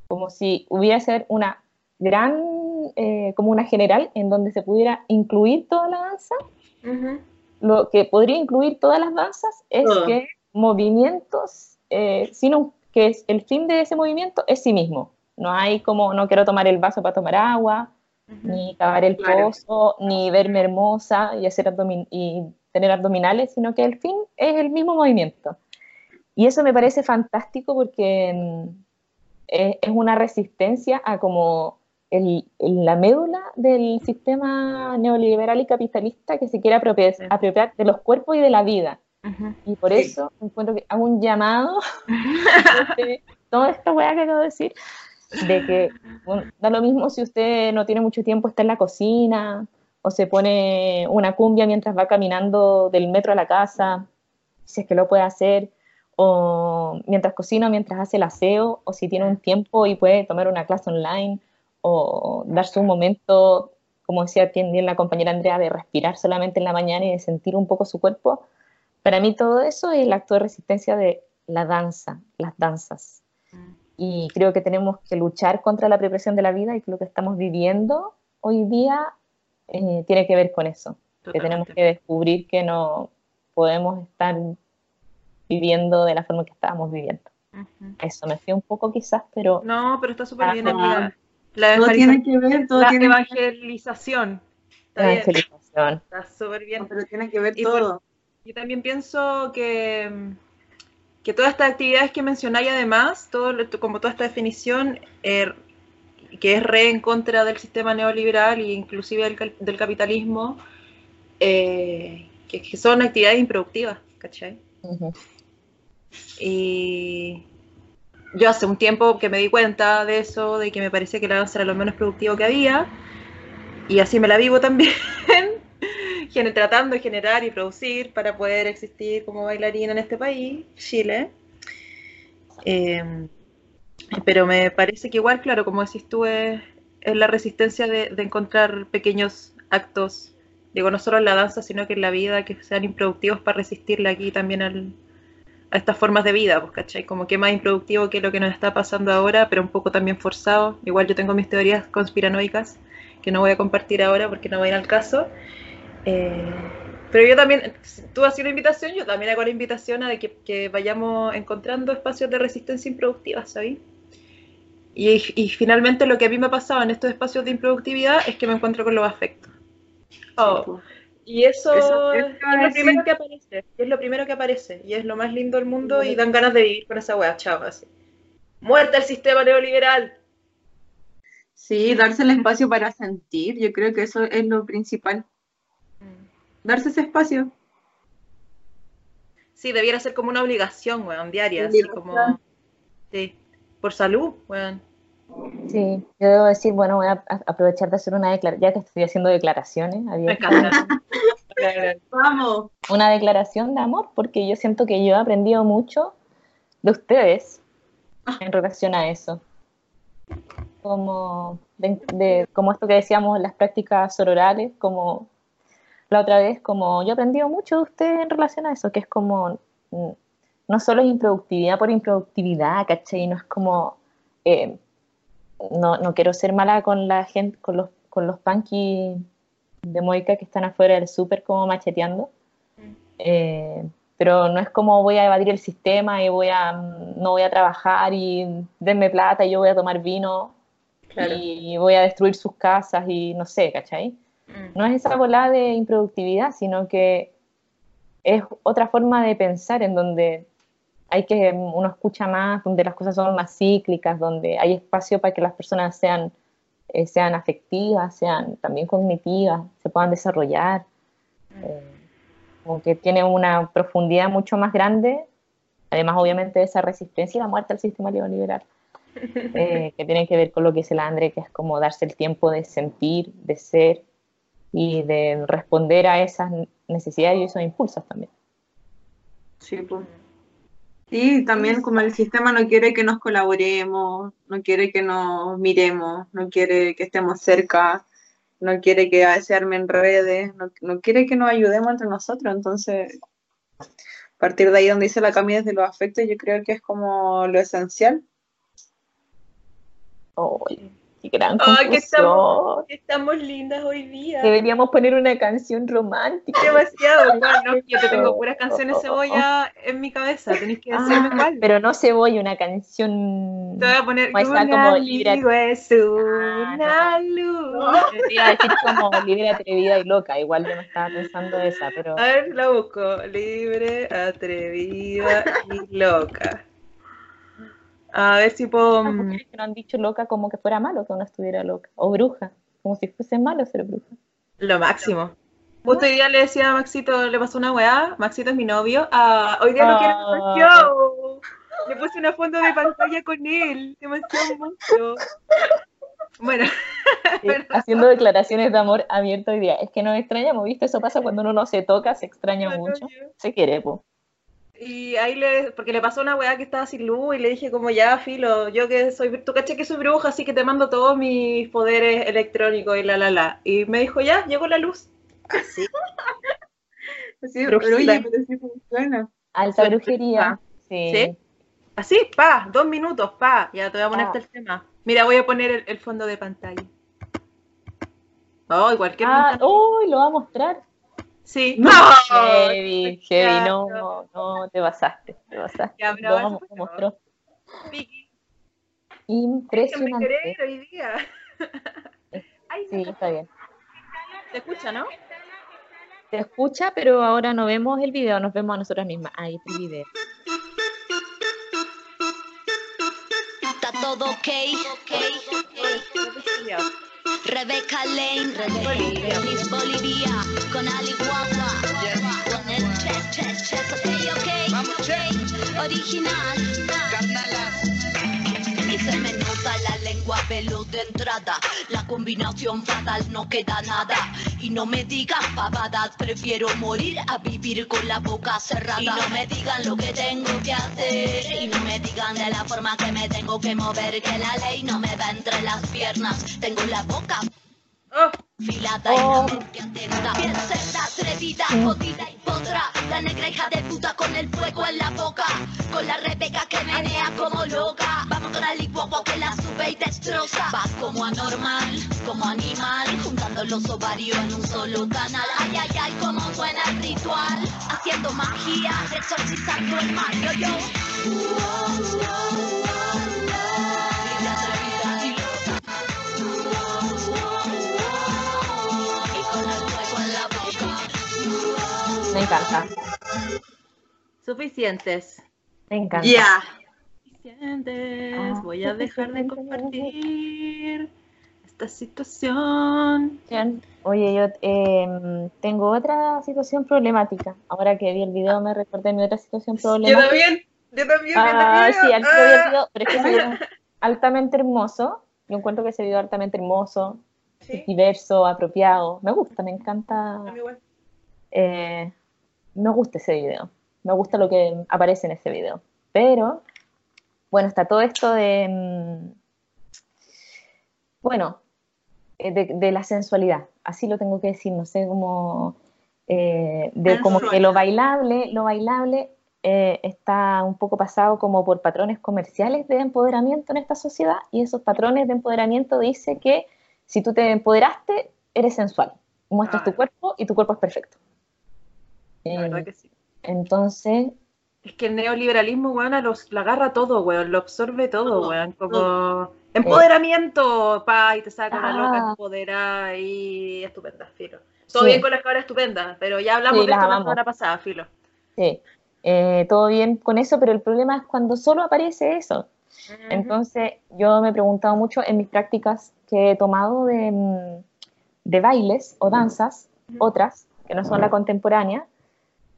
Como si hubiera ser una gran, eh, como una general en donde se pudiera incluir toda la danza. Lo que podría incluir todas las danzas es que movimientos, eh, sino que es, el fin de ese movimiento es sí mismo. No hay como, no quiero tomar el vaso para tomar agua, ni cavar el pozo, ni verme hermosa y, hacer y tener abdominales, sino que el fin es el mismo movimiento. Y eso me parece fantástico porque mm, es una resistencia a como el, la médula del sistema neoliberal y capitalista que se quiere apropiar, apropiar de los cuerpos y de la vida. Y por eso encuentro que hago un llamado, de toda esta weá que acabo de decir, de que da lo mismo si usted no tiene mucho tiempo, está en la cocina, o se pone una cumbia mientras va caminando del metro a la casa, si es que lo puede hacer, o mientras cocina, mientras hace el aseo, o si tiene un tiempo y puede tomar una clase online, o darse un momento, como decía también la compañera Andrea, de respirar solamente en la mañana y de sentir un poco su cuerpo. Para mí todo eso es el acto de resistencia de la danza, las danzas. Y creo que tenemos que luchar contra la represión de la vida y que lo que estamos viviendo hoy día eh, tiene que ver con eso. Que tenemos que descubrir que no podemos estar viviendo de la forma que estábamos viviendo. Eso me fui un poco quizás, pero... No, pero está súper bien. La, todo tiene que ver, todo la tiene evangelización. Está evangelización. Está súper bien. pero tiene que ver todo. yo también pienso que que todas estas actividades que mencionáis además, todo, como toda esta definición, eh, que es re en contra del sistema neoliberal e inclusive del, capitalismo, eh, que, son actividades improductivas, ¿cachai? Y yo hace un tiempo que me di cuenta de eso, de que me parecía que la danza era lo menos productivo que había, y así me la vivo también, tratando de generar y producir para poder existir como bailarina en este país, Chile. Eh, pero me parece que igual, claro, como decís tú, es, la resistencia de, encontrar pequeños actos, digo, no solo en la danza, sino que en la vida, que sean improductivos para resistirle aquí también a estas formas de vida, pues, ¿cachai? Como que más improductivo que lo que nos está pasando ahora, pero un poco también forzado. Igual yo tengo mis teorías conspiranoicas que no voy a compartir ahora porque no va a ir al caso. Eh, pero yo también, tú haces una invitación, yo también hago la invitación a de que, vayamos encontrando espacios de resistencia improductiva, ¿sabes? Y, finalmente lo que a mí me ha pasado en estos espacios de improductividad es que me encuentro con los afectos. Oh, y eso, es, lo primero que aparece, es lo primero que aparece, y es lo más lindo del mundo y dan ganas de vivir con esa wea, chao, así. Muerta el sistema neoliberal. Sí, darse el espacio para sentir, yo creo que eso es lo principal darse ese espacio. Sí, debiera ser como una obligación, weón, diaria, así como... Sí, por salud, weón. Sí, yo debo decir, bueno, voy a aprovechar de hacer una declaración, ya que estoy haciendo declaraciones. Vamos. Una declaración de amor, porque yo siento que yo he aprendido mucho de ustedes en relación a eso. Como, de, como esto que decíamos, las prácticas sororales, como la otra vez, como yo he aprendido mucho de usted en relación a eso, que es como, no solo es improductividad por improductividad, ¿cachai? No es como, eh, no, no, quiero ser mala con la gente, con los, con los punky de Moica que están afuera del súper como macheteando. Eh, pero no es como voy a evadir el sistema y voy a, no voy a trabajar y denme plata y yo voy a tomar vino y voy a destruir sus casas y no sé, ¿cachai? Mm. No es esa bola de improductividad, sino que es otra forma de pensar en donde hay que uno escucha más, donde las cosas son más cíclicas, donde hay espacio para que las personas sean, eh, sean afectivas, sean también cognitivas, se puedan desarrollar, mm. eh, como que tiene una profundidad mucho más grande, además obviamente de esa resistencia y la muerte al sistema neoliberal, eh, que tiene que ver con lo que dice el Andre, que es como darse el tiempo de sentir, de ser, y de responder a esas necesidades y esos impulsos también. Sí, pues. Sí, también como el sistema no quiere que nos colaboremos, no quiere que nos miremos, no quiere que estemos cerca, no quiere que se armen redes, no, no quiere que nos ayudemos entre nosotros. Entonces, a partir de ahí donde dice la Cami desde los afectos, yo creo que es como lo esencial. Qué gran Ay, que estamos, que estamos lindas hoy día. Deberíamos poner una canción romántica. Demasiado. Bueno, yo te tengo puras canciones cebolla en mi cabeza. Tenéis que decirme Ah, cuál. pero no voy una canción. Te voy a poner Como esa como amigo es una Ah, luz. Te iba a decir como libre, atrevida y loca. Igual yo no estaba pensando esa, pero. A ver, la busco. Libre, atrevida y loca. A ver si puedo. Las mujeres que no han dicho loca como que fuera malo que uno estuviera loca. O bruja. Como si fuese malo ser bruja. Lo máximo. Justo hoy día le decía a Maxito, le pasó una weá. Maxito es mi novio. Ah, hoy día lo quiero Ah. demasiado. Le puse una foto de pantalla con él. Demasiado mucho. Bueno, Sí, haciendo declaraciones de amor abierto hoy día. Es que nos extrañamos, ¿viste? Eso pasa cuando uno no se toca, se extraña mucho. Se quiere, po. Y ahí le, porque le pasó una weá que estaba sin luz y le dije como ya, filo, yo que soy, tú caché que soy bruja, así que te mando todos mis poderes electrónicos y la la la. Y me dijo ya, llegó la luz. Así. Sí, Pero pero la- oye, pero sí funciona. Alta brujería. Sí. ¿Sí? Así, pa, dos minutos, pa. Ya te voy a ponerte Ah. el tema. Mira, voy a poner el, el fondo de pantalla. Oh, cualquier Ah, uy, lo va a mostrar. Sí. No. Heavy, heavy, no, no, te pasaste, te pasaste. Ya, pero Lo vamos- mostró. Vicky, Impresionante. querer hoy día. Ay, Sí, está bien. ¿Te escucha, no? Se escucha, pero ahora no vemos el video, nos vemos a nosotras mismas. Ahí está el video. Está todo ok, ok, ok. Rebeca Lane, Miss Bolivia, con Ali Guagua, con el che, che, che, ok, ok, original. Y la lengua veloz de entrada, la combinación fatal no queda nada. Y no me digan pavadas, prefiero morir a vivir con la boca cerrada. Y no me digan lo que tengo que hacer, y no me digan de la forma que me tengo que mover, que la ley no me va entre las piernas. Tengo la boca Oh, Filada y la mente atenta Bien cerda, atrevida, jodida y potra La negra hija de puta con el fuego en la boca. Con la Rebeca que menea como loca. Vamos con Ali Guagua que la sube y destroza. Vas como anormal, como animal. Juntando los ovarios en un solo canal. Ay, ay, ay, como suena el ritual. Haciendo magia, exorcizando el mal Yo, yo atrevida Me encanta, suficientes. me encanta. Ya. Suficientes. Ah, Voy a dejar de compartir esta situación. Oye, yo eh, tengo otra situación problemática. Ahora que vi el video me recordé mi otra situación Yo problemática. también. Yo también. Ah, sí, al Ah. video, pero es que es altamente hermoso. Yo encuentro que ese video es altamente hermoso, Sí, diverso, apropiado. Me gusta, me encanta. a mí igual. eh, me gusta ese video. Me gusta lo que aparece en ese video. Pero, bueno, está todo esto de. mm, Bueno, eh, de, de la sensualidad. Así lo tengo que decir, no sé cómo. eh, de como que lo bailable, lo bailable eh, está un poco pasado como por patrones comerciales de empoderamiento en esta sociedad y esos patrones de empoderamiento dice que si tú te empoderaste, eres sensual, muestras tu Ah. cuerpo y tu cuerpo es perfecto. La verdad que sí. entonces, Es que el neoliberalismo, weón, los, lo agarra todo, weón, lo absorbe todo, Todo, weón. Como empoderamiento, pa, y te saca una loca Ah. empoderada y estupenda, filo. Todo Sí. bien con las cabras estupendas, pero ya hablamos Sí, de esto la semana pasada, filo. sí, eh, todo bien con eso, pero el problema es cuando solo aparece eso. Entonces, yo me he preguntado mucho en mis prácticas que he tomado de, mm, de bailes o danzas, otras, que no son la contemporánea,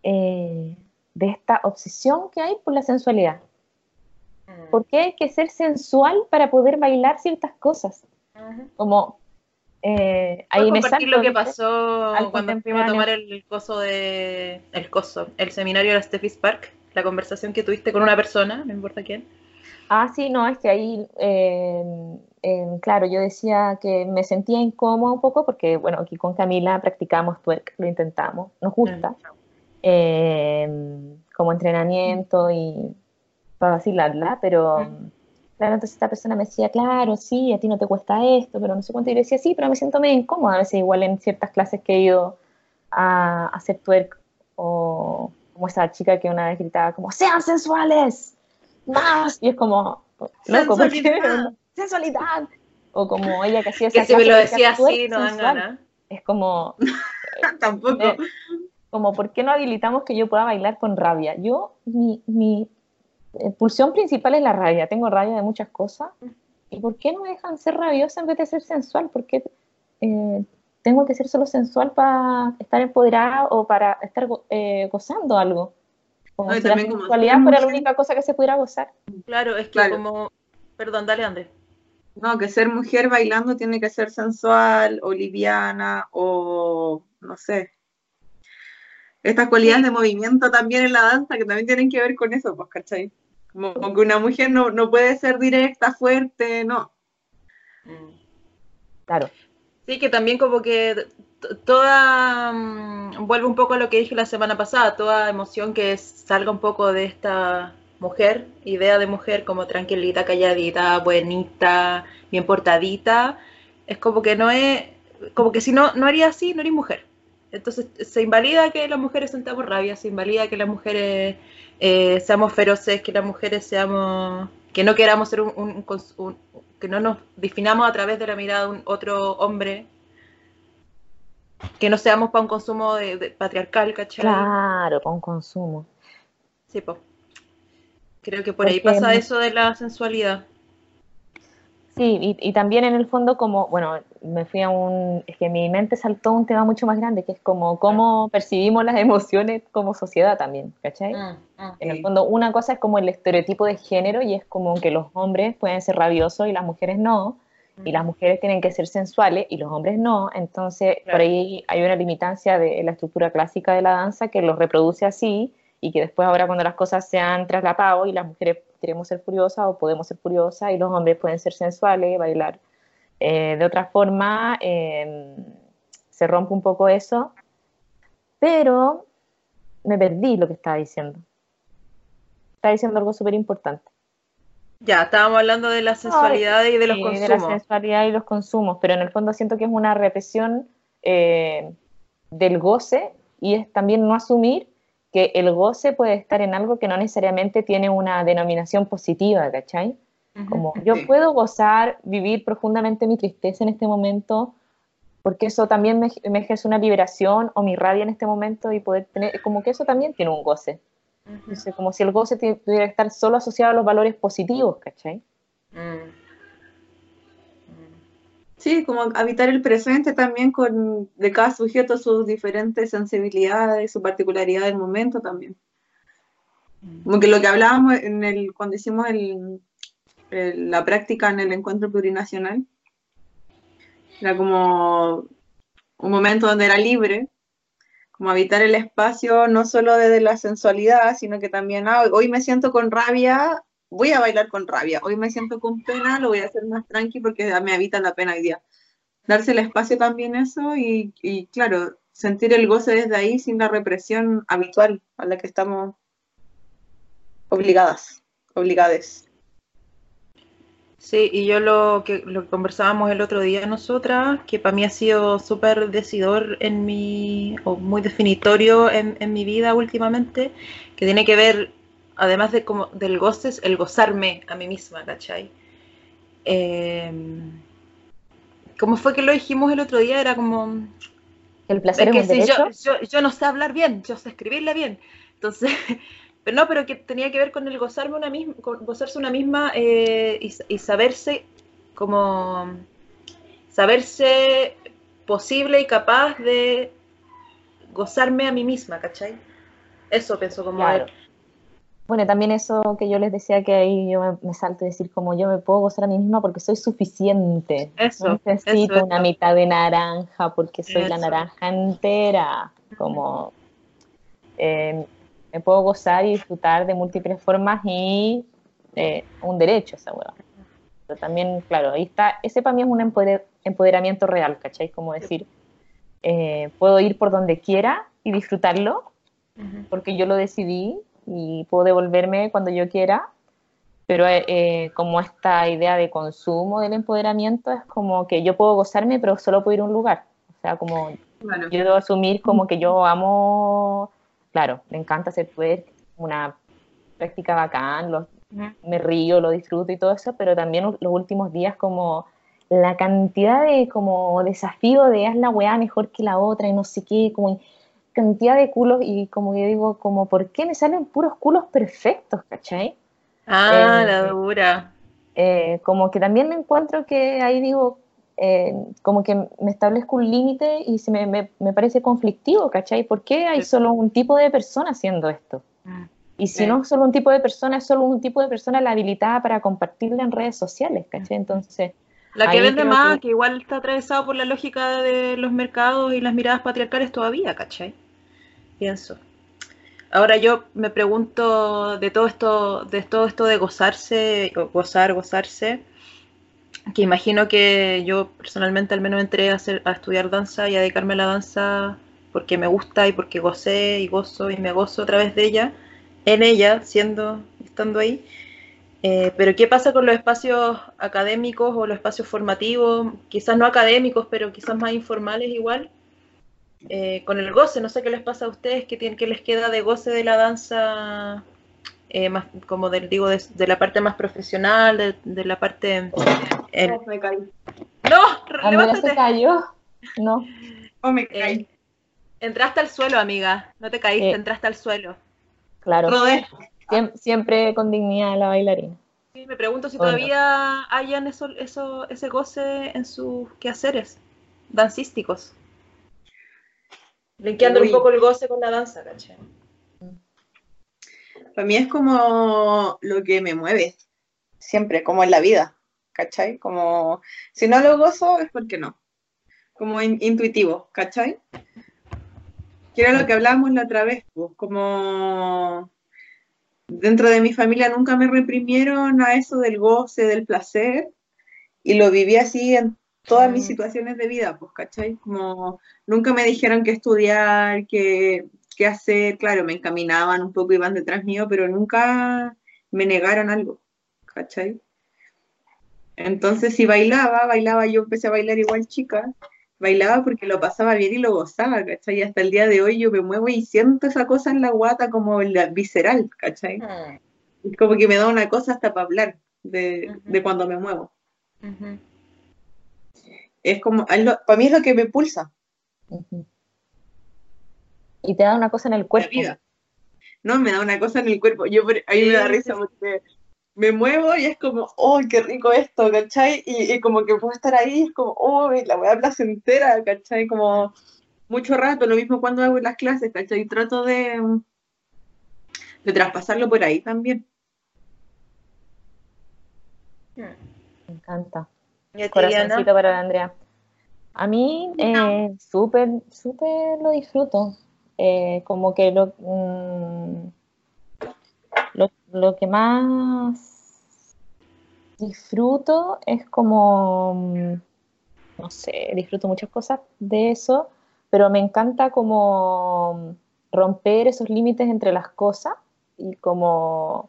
eh, de esta obsesión que hay por la sensualidad. Ujú. ¿Por qué hay que ser sensual para poder bailar ciertas cosas? Como, eh, ahí ¿Puedes me compartir salto, lo que pasó cuando fuimos a tomar el coso de el coso, el seminario de la Steffi Spark? la conversación que tuviste con una persona, no importa quién. Ah, sí, no, es que ahí, eh, eh, claro, yo decía que me sentía incómoda un poco porque, bueno, aquí con Camila practicamos twerk, lo intentamos, nos gusta, eh, como entrenamiento y para vacilarla, pero, claro, entonces esta persona me decía, claro, sí, a ti no te cuesta esto, pero no sé cuánto, y yo decía, sí, pero me siento medio incómoda, a veces igual en ciertas clases que he ido a, hacer twerk, o como esa chica que una vez gritaba como, sean sensuales, más, y es como, loco. Sensualidad. sensualidad. O como ella que hacía Que esa si me lo de decía así, no dan ganas. Es como, Tampoco. eh, como, ¿por qué no habilitamos que yo pueda bailar con rabia? Yo, mi, mi eh, pulsión principal es la rabia. Tengo rabia de muchas cosas. ¿Y por qué no me dejan ser rabiosa en vez de ser sensual? ¿Por qué eh, tengo que ser solo sensual para estar empoderada o para estar go- eh, gozando algo? Como No, si la como sensualidad ser fuera la única cosa que se pudiera gozar. Claro, es que Claro. como... Perdón, dale, Andrés. No, que ser mujer bailando tiene que ser sensual o liviana o no sé. Estas cualidades de movimiento también en la danza que también tienen que ver con eso, pues, ¿cachai? Como, como que una mujer no, no puede ser directa, fuerte, no. Claro. Sí, que también como que toda, mm, vuelve un poco a lo que dije la semana pasada, toda emoción que salga un poco de esta mujer, idea de mujer como tranquilita, calladita, buenita, bien portadita, es como que no es, como que si no, no haría así, no eres mujer. Entonces se invalida que las mujeres sentamos rabia, se invalida que las mujeres eh, seamos feroces, que las mujeres seamos, que no queramos ser un, un- un- que no nos definamos a través de la mirada de un otro hombre, que no seamos para un consumo de, de patriarcal, ¿cachai? Claro, con consumo. Sí, po. Creo que por ahí pasa eso de la sensualidad. Sí, y, y también en el fondo como, bueno, me fui a un, es que mi mente saltó un tema mucho más grande, que es como cómo percibimos las emociones como sociedad también, ¿cachai? Mm, En el fondo, una cosa es como el estereotipo de género y es como que los hombres pueden ser rabiosos y las mujeres no, y las mujeres tienen que ser sensuales y los hombres no, entonces por ahí hay una limitancia de la estructura clásica de la danza que los reproduce así y que después ahora cuando las cosas se han traslapado y las mujeres queremos ser furiosas o podemos ser furiosas y los hombres pueden ser sensuales, bailar eh, de otra forma, eh, se rompe un poco eso, pero me perdí lo que estaba diciendo. Estaba diciendo algo súper importante. Ya, estábamos hablando de la sensualidad y de los Sí, de la consumos. sensualidad y los consumos, pero en el fondo siento que es una represión eh, del goce y es también no asumir que el goce puede estar en algo que no necesariamente tiene una denominación positiva, ¿cachai? Como yo Sí. puedo gozar, vivir profundamente mi tristeza en este momento, porque eso también me, me ejerce una liberación o mi rabia en este momento y poder tener, como que eso también tiene un goce. Entonces, como si el goce tuviera que estar solo asociado a los valores positivos, ¿cachai? Mm. Sí, como habitar el presente también con de cada sujeto sus diferentes sensibilidades, su particularidad del momento también. Como que lo que hablábamos en el, cuando hicimos el, el- la práctica en el encuentro plurinacional, era como un momento donde era libre, como habitar el espacio no solo desde la sensualidad, sino que también, ah, hoy me siento con rabia, voy a bailar con rabia, hoy me siento con pena, lo voy a hacer más tranqui porque me habita la pena hoy día. Darse el espacio también eso y, y claro, sentir el goce desde ahí sin la represión habitual a la que estamos obligadas, obligades. Sí, y yo lo que, lo conversábamos el otro día nosotras, que para mí ha sido súper decidor en mi, o muy definitorio en, en mi vida últimamente, que tiene que ver, además de como del goce, es el gozarme a mí misma, ¿cachai? Eh, ¿Cómo fue que lo dijimos el otro día? Era como, El placer es es, que un si derecho. yo, yo, yo no sé hablar bien, yo sé escribirla bien. Entonces, pero no, pero que tenía que ver con el gozarme una misma, con gozarse una misma eh, y, y saberse como saberse posible y capaz de gozarme a mí misma, ¿cachai? Eso pienso como Claro. Bueno, también eso que yo les decía que ahí yo me, salto y decir como yo me puedo gozar a mí misma porque soy suficiente. Eso, no necesito eso, una eso. mitad de naranja porque soy la naranja entera. Como eh, me puedo gozar y disfrutar de múltiples formas y eh, un derecho esa hueá. Pero también, claro, ahí está, ese para mí es un empoder- empoderamiento real, ¿cachai? Como decir, eh, puedo ir por donde quiera y disfrutarlo, porque yo lo decidí y puedo devolverme cuando yo quiera, pero eh, eh, como esta idea de consumo del empoderamiento es como que yo puedo gozarme, pero solo puedo ir a un lugar. O sea, como Claro. yo debo asumir como que yo amo, claro, me encanta hacer twerk, una práctica bacán, lo- me río, lo disfruto y todo eso, pero también los últimos días como la cantidad de como desafío de haz la weá mejor que la otra y no sé qué, como cantidad de culos y como que digo, como, ¿por qué me salen puros culos perfectos, cachai? Ah, Eh, la dura. eh, como que también encuentro que ahí digo, eh, como que me establezco un límite y se me, me- me parece conflictivo, ¿cachai? ¿Por qué hay solo un tipo de persona haciendo esto? Y si no es solo un tipo de persona, es solo un tipo de persona la habilitada para compartirla en redes sociales, ¿cachai? Entonces, La que vende más, que- que... igual está atravesado por la lógica de los mercados y las miradas patriarcales todavía, ¿cachai? Pienso. Ahora yo me pregunto de todo esto, de todo esto de gozarse, gozar, gozarse, que imagino que yo personalmente al menos entré a, hacer, a estudiar danza y a dedicarme a la danza porque me gusta y porque gocé y gozo y me gozo a través de ella, en ella, siendo, estando ahí. Eh, pero ¿qué pasa con los espacios académicos o los espacios formativos? Quizás no académicos, pero quizás más informales igual. Eh, con el goce, no sé qué les pasa a ustedes, qué, tienen, qué les queda de goce de la danza, eh, más como del, digo, de, de la parte más profesional, de, de la parte... el- Oh, me caí. ¡No! Andrea se ¡Levántate! cayó. No, Oh, me Eh, caí. entraste al suelo, amiga. No te caíste, entraste al suelo. claro. Rodé. Siem- siempre con dignidad la bailarina. Sí, me pregunto si Oh, no. todavía hayan eso, eso, ese goce en sus quehaceres dancísticos. Linkeando un poco el goce con la danza, ¿cachai? Para mí es como lo que me mueve, siempre, como en la vida, ¿cachai? Como, si no lo gozo es porque no, como in- intuitivo, ¿cachai? Que era lo que hablábamos la otra vez, pues, como dentro de mi familia nunca me reprimieron a eso del goce, del placer, y lo viví así en todas mis Mm. situaciones de vida, pues, ¿cachai? Como nunca me dijeron que estudiar, que, que hacer, claro, me encaminaban un poco, iban detrás mío, pero nunca me negaron algo, ¿cachai? Entonces, si bailaba, bailaba, yo empecé a bailar igual chica, bailaba porque lo pasaba bien y lo gozaba, ¿cachai? Y hasta el día de hoy yo me muevo y siento esa cosa en la guata como la visceral, ¿cachai? Es como que me da una cosa hasta para hablar de, de cuando me muevo. Ujú. Es como, para mí es lo que me pulsa, Ujú. Y te da una cosa en el la cuerpo. vida. No, me da una cosa en el cuerpo. Yo ahí me da risa porque me muevo y es como, ¡oh, qué rico esto! ¿cachai? Y, y como que puedo estar ahí, es como, ¡oh, la weá placentera! ¿cachai? Como mucho rato, lo mismo cuando hago las clases, ¿cachai? Trato de, de traspasarlo por ahí también. Me encanta. Corazoncito para Andrea. A mí, eh, súper, súper lo disfruto. Eh, como que lo, mm, lo, lo que más disfruto es como, mm, no sé, disfruto muchas cosas de eso, pero me encanta como romper esos límites entre las cosas y como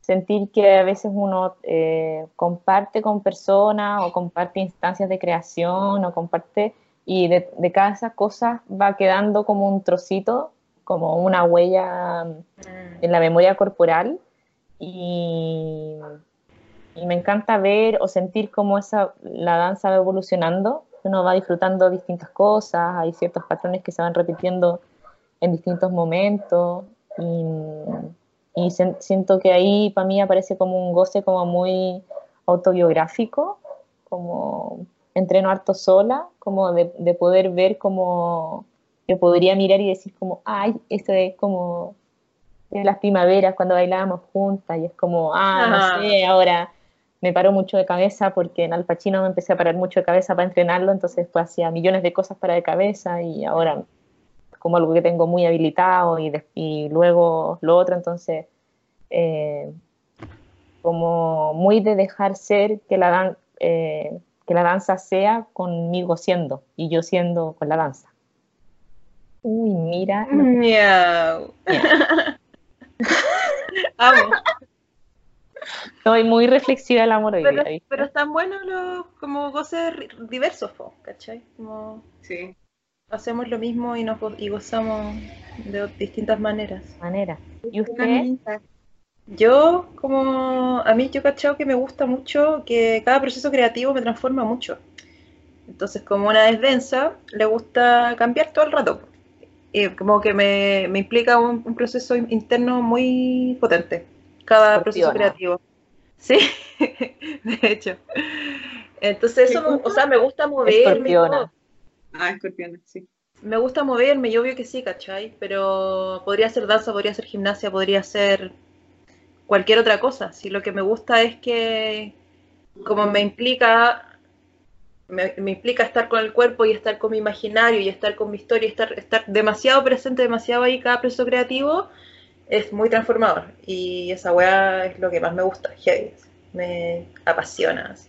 sentir que a veces uno eh, comparte con personas o comparte instancias de creación o comparte y de, de cada esas cosas va quedando como un trocito, como una huella en la memoria corporal. Y, y me encanta ver o sentir cómo esa, la danza va evolucionando, uno va disfrutando distintas cosas, hay ciertos patrones que se van repitiendo en distintos momentos. Y, y sen- siento que ahí para mí aparece como un goce como muy autobiográfico, como entreno harto sola, como de, de poder ver como que podría mirar y decir como, ay, esto es como de las primaveras cuando bailábamos juntas y es como, ah, no sé, ahora me paro mucho de cabeza porque en Al Pacino me empecé a parar mucho de cabeza para entrenarlo, entonces después hacía millones de cosas para de cabeza y ahora como algo que tengo muy habilitado y, des- y luego lo otro, entonces eh, como muy de dejar ser que la, dan- eh, que la danza sea conmigo siendo y yo siendo con la danza. Uy, mira, Miau. Amo. estoy muy reflexiva el amor hoy Pero, día, ¿viste? pero están buenos los como goces diversos, ¿cachai? Como Sí. hacemos lo mismo y nos y gozamos de distintas maneras. manera. ¿Y usted? Yo, como a mí, yo he cachado que me gusta mucho que cada proceso creativo me transforma mucho. Entonces, como una es densa, le gusta cambiar todo el rato. Como que me, me implica un, un proceso in- interno muy potente, cada proceso Escorpiona. creativo. Sí, de hecho. Entonces, eso, o sea, me gusta moverme. Escorpiona. Ah, escorpiones, sí. Me gusta moverme, yo obvio que sí, ¿cachai? Pero podría ser danza, podría ser gimnasia, podría ser cualquier otra cosa. Si lo que me gusta es que, como me implica, me, me implica estar con el cuerpo y estar con mi imaginario y estar con mi historia, y estar, estar demasiado presente, demasiado ahí cada proceso creativo, es muy transformador. Y esa weá es lo que más me gusta, heavy. Me apasiona. así.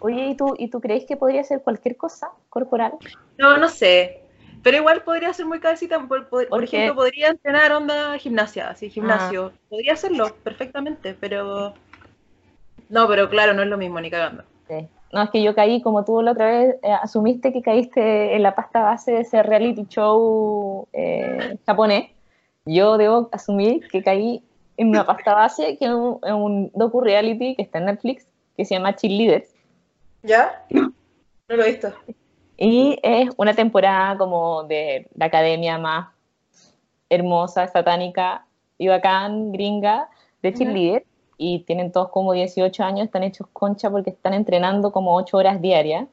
Oye, ¿y tú, ¿y tú crees que podría ser cualquier cosa corporal? No, no sé. Pero igual podría ser muy cabecita. Por, por- por ¿Por qué? ejemplo, podría entrenar onda gimnasia, así, gimnasio. Podría hacerlo perfectamente, pero. No, pero claro, no es lo mismo, ni cagando. Sí. No, es que yo caí, como tú la otra vez eh, asumiste que caíste en la pasta base de ese reality show eh, japonés, yo debo asumir que caí en una pasta base que es un, en un docu-reality que está en Netflix, que se llama Chill Leaders, ¿Ya? No lo he visto. Y es una temporada como de la academia más hermosa, satánica y bacán, gringa, de cheerleader, y tienen todos como 18 años, están hechos concha porque están entrenando como 8 horas diarias,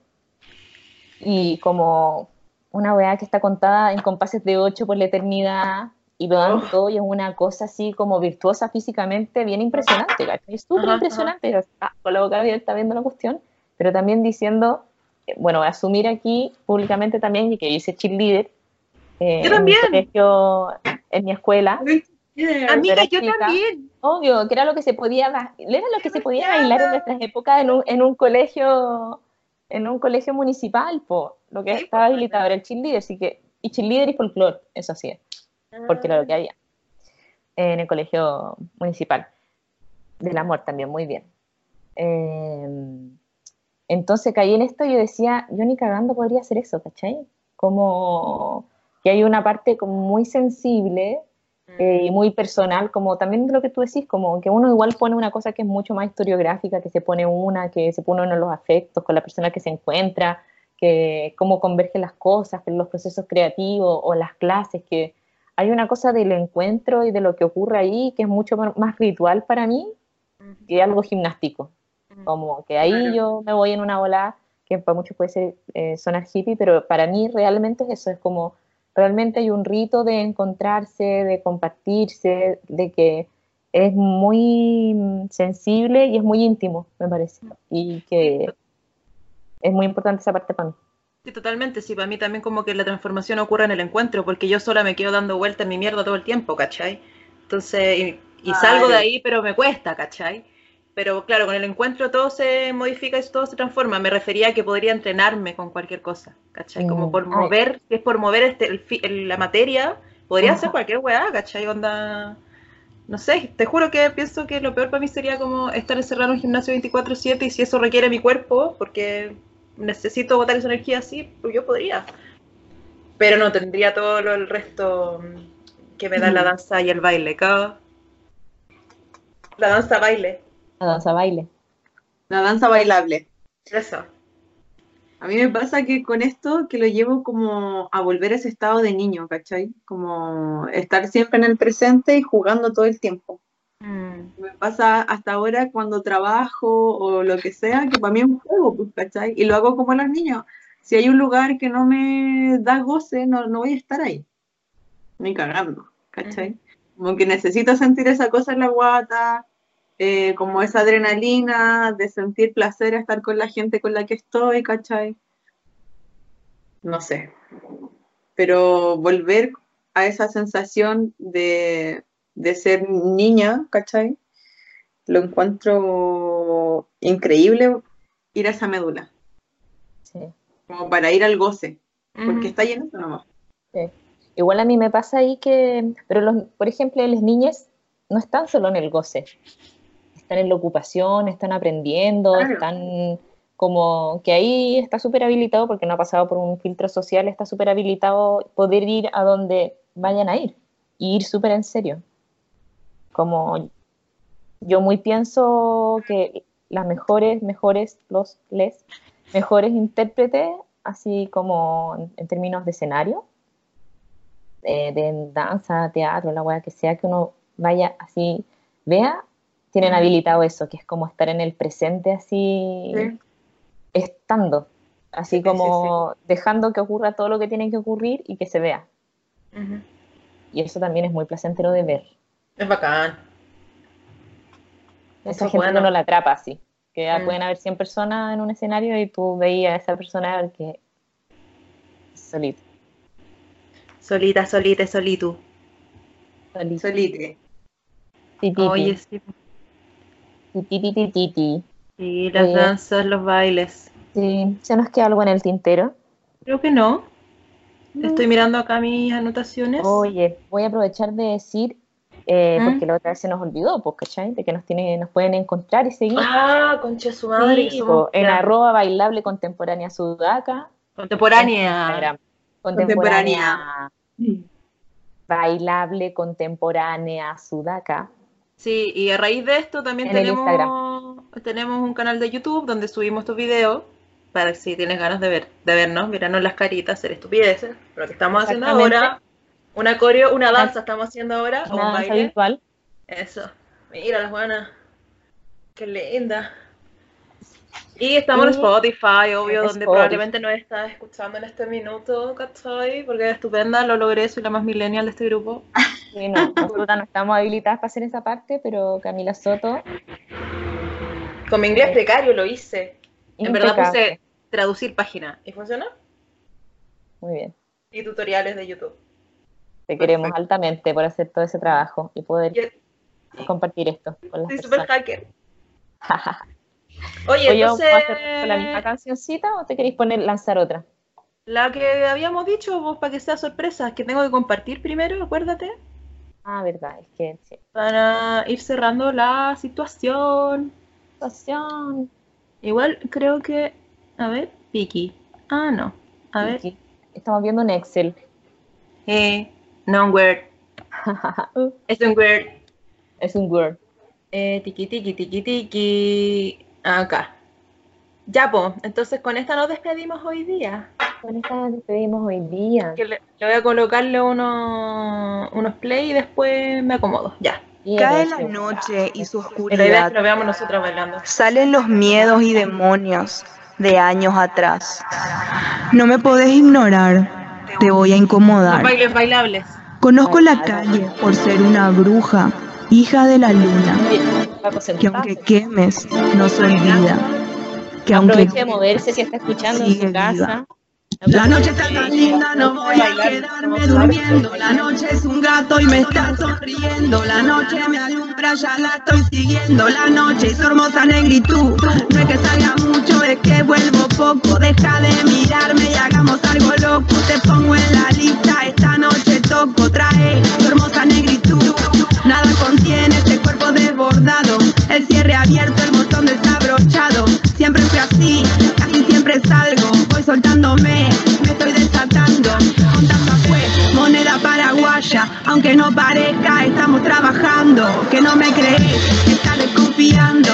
y como una weá que está contada en compases de 8 por la eternidad, y lo dan todo, y es una cosa así como virtuosa físicamente, bien impresionante, ¿cachai? Es súper impresionante, con la boca abierta viendo la cuestión, pero también diciendo, bueno, asumir aquí públicamente también que yo hice cheerleader, eh, Yo también. En mi colegio, en mi escuela, Amiga, yo chica. también. obvio, que era lo que se podía, era lo que se podía bailar en nuestras épocas en un, en un colegio, en un colegio municipal, po, lo que Sí, estaba po. habilitado era el cheerleader, así que, y cheerleader y folclore, eso sí, porque era lo que había en el colegio municipal. Del amor también, muy bien. Eh, entonces caí en esto y yo decía, yo ni cagando podría hacer eso, ¿cachai? Como que hay una parte como muy sensible eh, y muy personal, como también lo que tú decís, como que uno igual pone una cosa que es mucho más historiográfica, que se pone una, que se pone uno en los afectos con la persona que se encuentra, que cómo convergen las cosas, los procesos creativos o las clases, que hay una cosa del encuentro y de lo que ocurre ahí que es mucho más ritual para mí que algo gimnástico. Como que ahí yo me voy en una ola que para muchos puede ser eh, sonar hippie, pero para mí realmente es eso, es como realmente hay un rito de encontrarse, de compartirse, de que es muy sensible y es muy íntimo, me parece. Y que es muy importante esa parte para mí. Sí, totalmente. Sí, para mí también como que la transformación ocurre en el encuentro, porque yo sola me quedo dando vueltas en mi mierda todo el tiempo, ¿cachai? Entonces, y, y salgo de ahí, pero me cuesta, ¿cachai? Pero claro, con el encuentro todo se modifica y todo se transforma. Me refería a que podría entrenarme con cualquier cosa, ¿cachai? Como Mm, por mover, si es por mover este, el el- la materia, podría Ajá. ser cualquier weá, ¿cachai? Onda... No sé, te juro que pienso que lo peor para mí sería como estar encerrado en un gimnasio 24/7 y si eso requiere mi cuerpo, porque necesito botar esa energía así, pues yo podría. Pero no tendría todo lo, el resto mm, que me da la danza y el baile. Cada... La danza baile. La danza baile. La danza bailable. Eso. A mí me pasa que con esto que lo llevo como a volver a ese estado de niño, ¿cachai? Como estar siempre en el presente y jugando todo el tiempo. Mm. Me pasa hasta ahora cuando trabajo o lo que sea, que para mí es un juego, pues, ¿cachai? Y lo hago como los niños. Si hay un lugar que no me da goce, no, no voy a estar ahí. Ni cagando, ¿cachai? Como que necesito sentir esa cosa en la guata, eh, como esa adrenalina de sentir placer a estar con la gente con la que estoy, ¿cachai? No sé. pero volver a esa sensación de, de ser niña, ¿cachai? Lo encuentro increíble ir a esa médula, Sí. como para ir al goce, porque está lleno de nomás. Sí. Igual a mí me pasa ahí que, pero los, por ejemplo, las niñas no están solo en el goce, están en la ocupación, están aprendiendo, Claro. están como que ahí está súper habilitado porque no ha pasado por un filtro social, está súper habilitado poder ir a donde vayan a ir y ir súper en serio. Como yo muy pienso que las mejores, mejores, los, les, mejores intérpretes, así como en, términos de escenario, eh, de danza, teatro, la weá que sea, que uno vaya así, vea, tienen habilitado eso, que es como estar en el presente así, Sí. estando, así Sí, sí, como dejando que ocurra todo lo que tiene que ocurrir y que se vea. Y eso también es muy placentero de ver. Es bacán. Esa Eso es gente bueno. la atrapa así. Que Mm. pueden haber 100 personas en un escenario y tú veías a esa persona que solito. Solita, solita, solito. Solite. Ti. Oye, sí. Ti. Sí, las Oye. danzas, los bailes. Sí, ¿se nos queda algo en el tintero? Creo que no. Estoy mirando acá mis anotaciones. Oye, voy a aprovechar de decir, eh, ¿Mm? porque la otra vez se nos olvidó, pues, ¿cachai? De que nos, tiene, nos pueden encontrar y seguir. Ah, concha su madre. Sí, po, en arroba bailable contemporánea sudaca. Contemporánea. Contemporánea. Contemporánea. Bailable contemporánea sudaca. Sí, y a raíz de esto también En tenemos, tenemos un canal de YouTube donde subimos estos videos para si tienes ganas de ver, de vernos, mirarnos las caritas, hacer estupideces, lo que estamos haciendo ahora, una coreo, una danza estamos haciendo ahora, o un Una danza baile. virtual. Eso. Mira las buenas. Qué linda. Y estamos en Spotify, obvio, donde probablemente nos estás escuchando en este minuto, ¿cachai? Porque es estupenda, lo logré, soy la más millennial de este grupo. Sí, no, nosotras no estamos habilitadas para hacer esa parte, pero Camila Soto, Con mi inglés precario lo hice. En verdad puse traducir página. ¿Y funcionó? Muy bien. Y tutoriales de YouTube. Te queremos Perfecto. altamente por hacer todo ese trabajo y poder Yo compartir esto con las soy super hacker. Oye, Oye, ¿vamos entonces, a hacer la misma cancioncita o te queréis poner lanzar otra? la que habíamos dicho, vos, para que sea sorpresa, que tengo que compartir primero, acuérdate. Ah, verdad, es que sí. para ir cerrando la situación. Situación. Igual creo que, a ver, Piki. Ah, no. A ver. Estamos viendo un Excel. eh, no un word, es un word. es un Word. Eh, tiki tiki tiki tiki. Acá. Ya, po. Entonces con esta nos despedimos hoy día. Con esta nos despedimos hoy día. Que le, le voy a colocarle unos, unos play y después me acomodo. Ya. Cae la noche y su Y la idea es oscuridad. que lo veamos nosotros bailando. Salen los miedos y demonios de años atrás. No me podés ignorar, te voy a Los incomodar. bailes bailables. Conozco la calle por ser una bruja, hija de la luna, que aunque quemes, no se olvida. Que aunque Aproveche de moverse si está escuchando en su casa. viva. La noche está tan linda, no voy a quedarme durmiendo. La noche es un gato y me está sonriendo. La noche me alumbra, ya la estoy siguiendo. La noche es hermosa negritud. No es que salga mucho, es que vuelvo poco. Deja de mirarme y hagamos algo loco. Te pongo en la lista, esta noche toco. Trae tu hermosa negritud. Nada contiene este cuerpo desbordado. El cierre abierto, el Aunque no parezca, estamos trabajando. Que no me crees, estás desconfiando.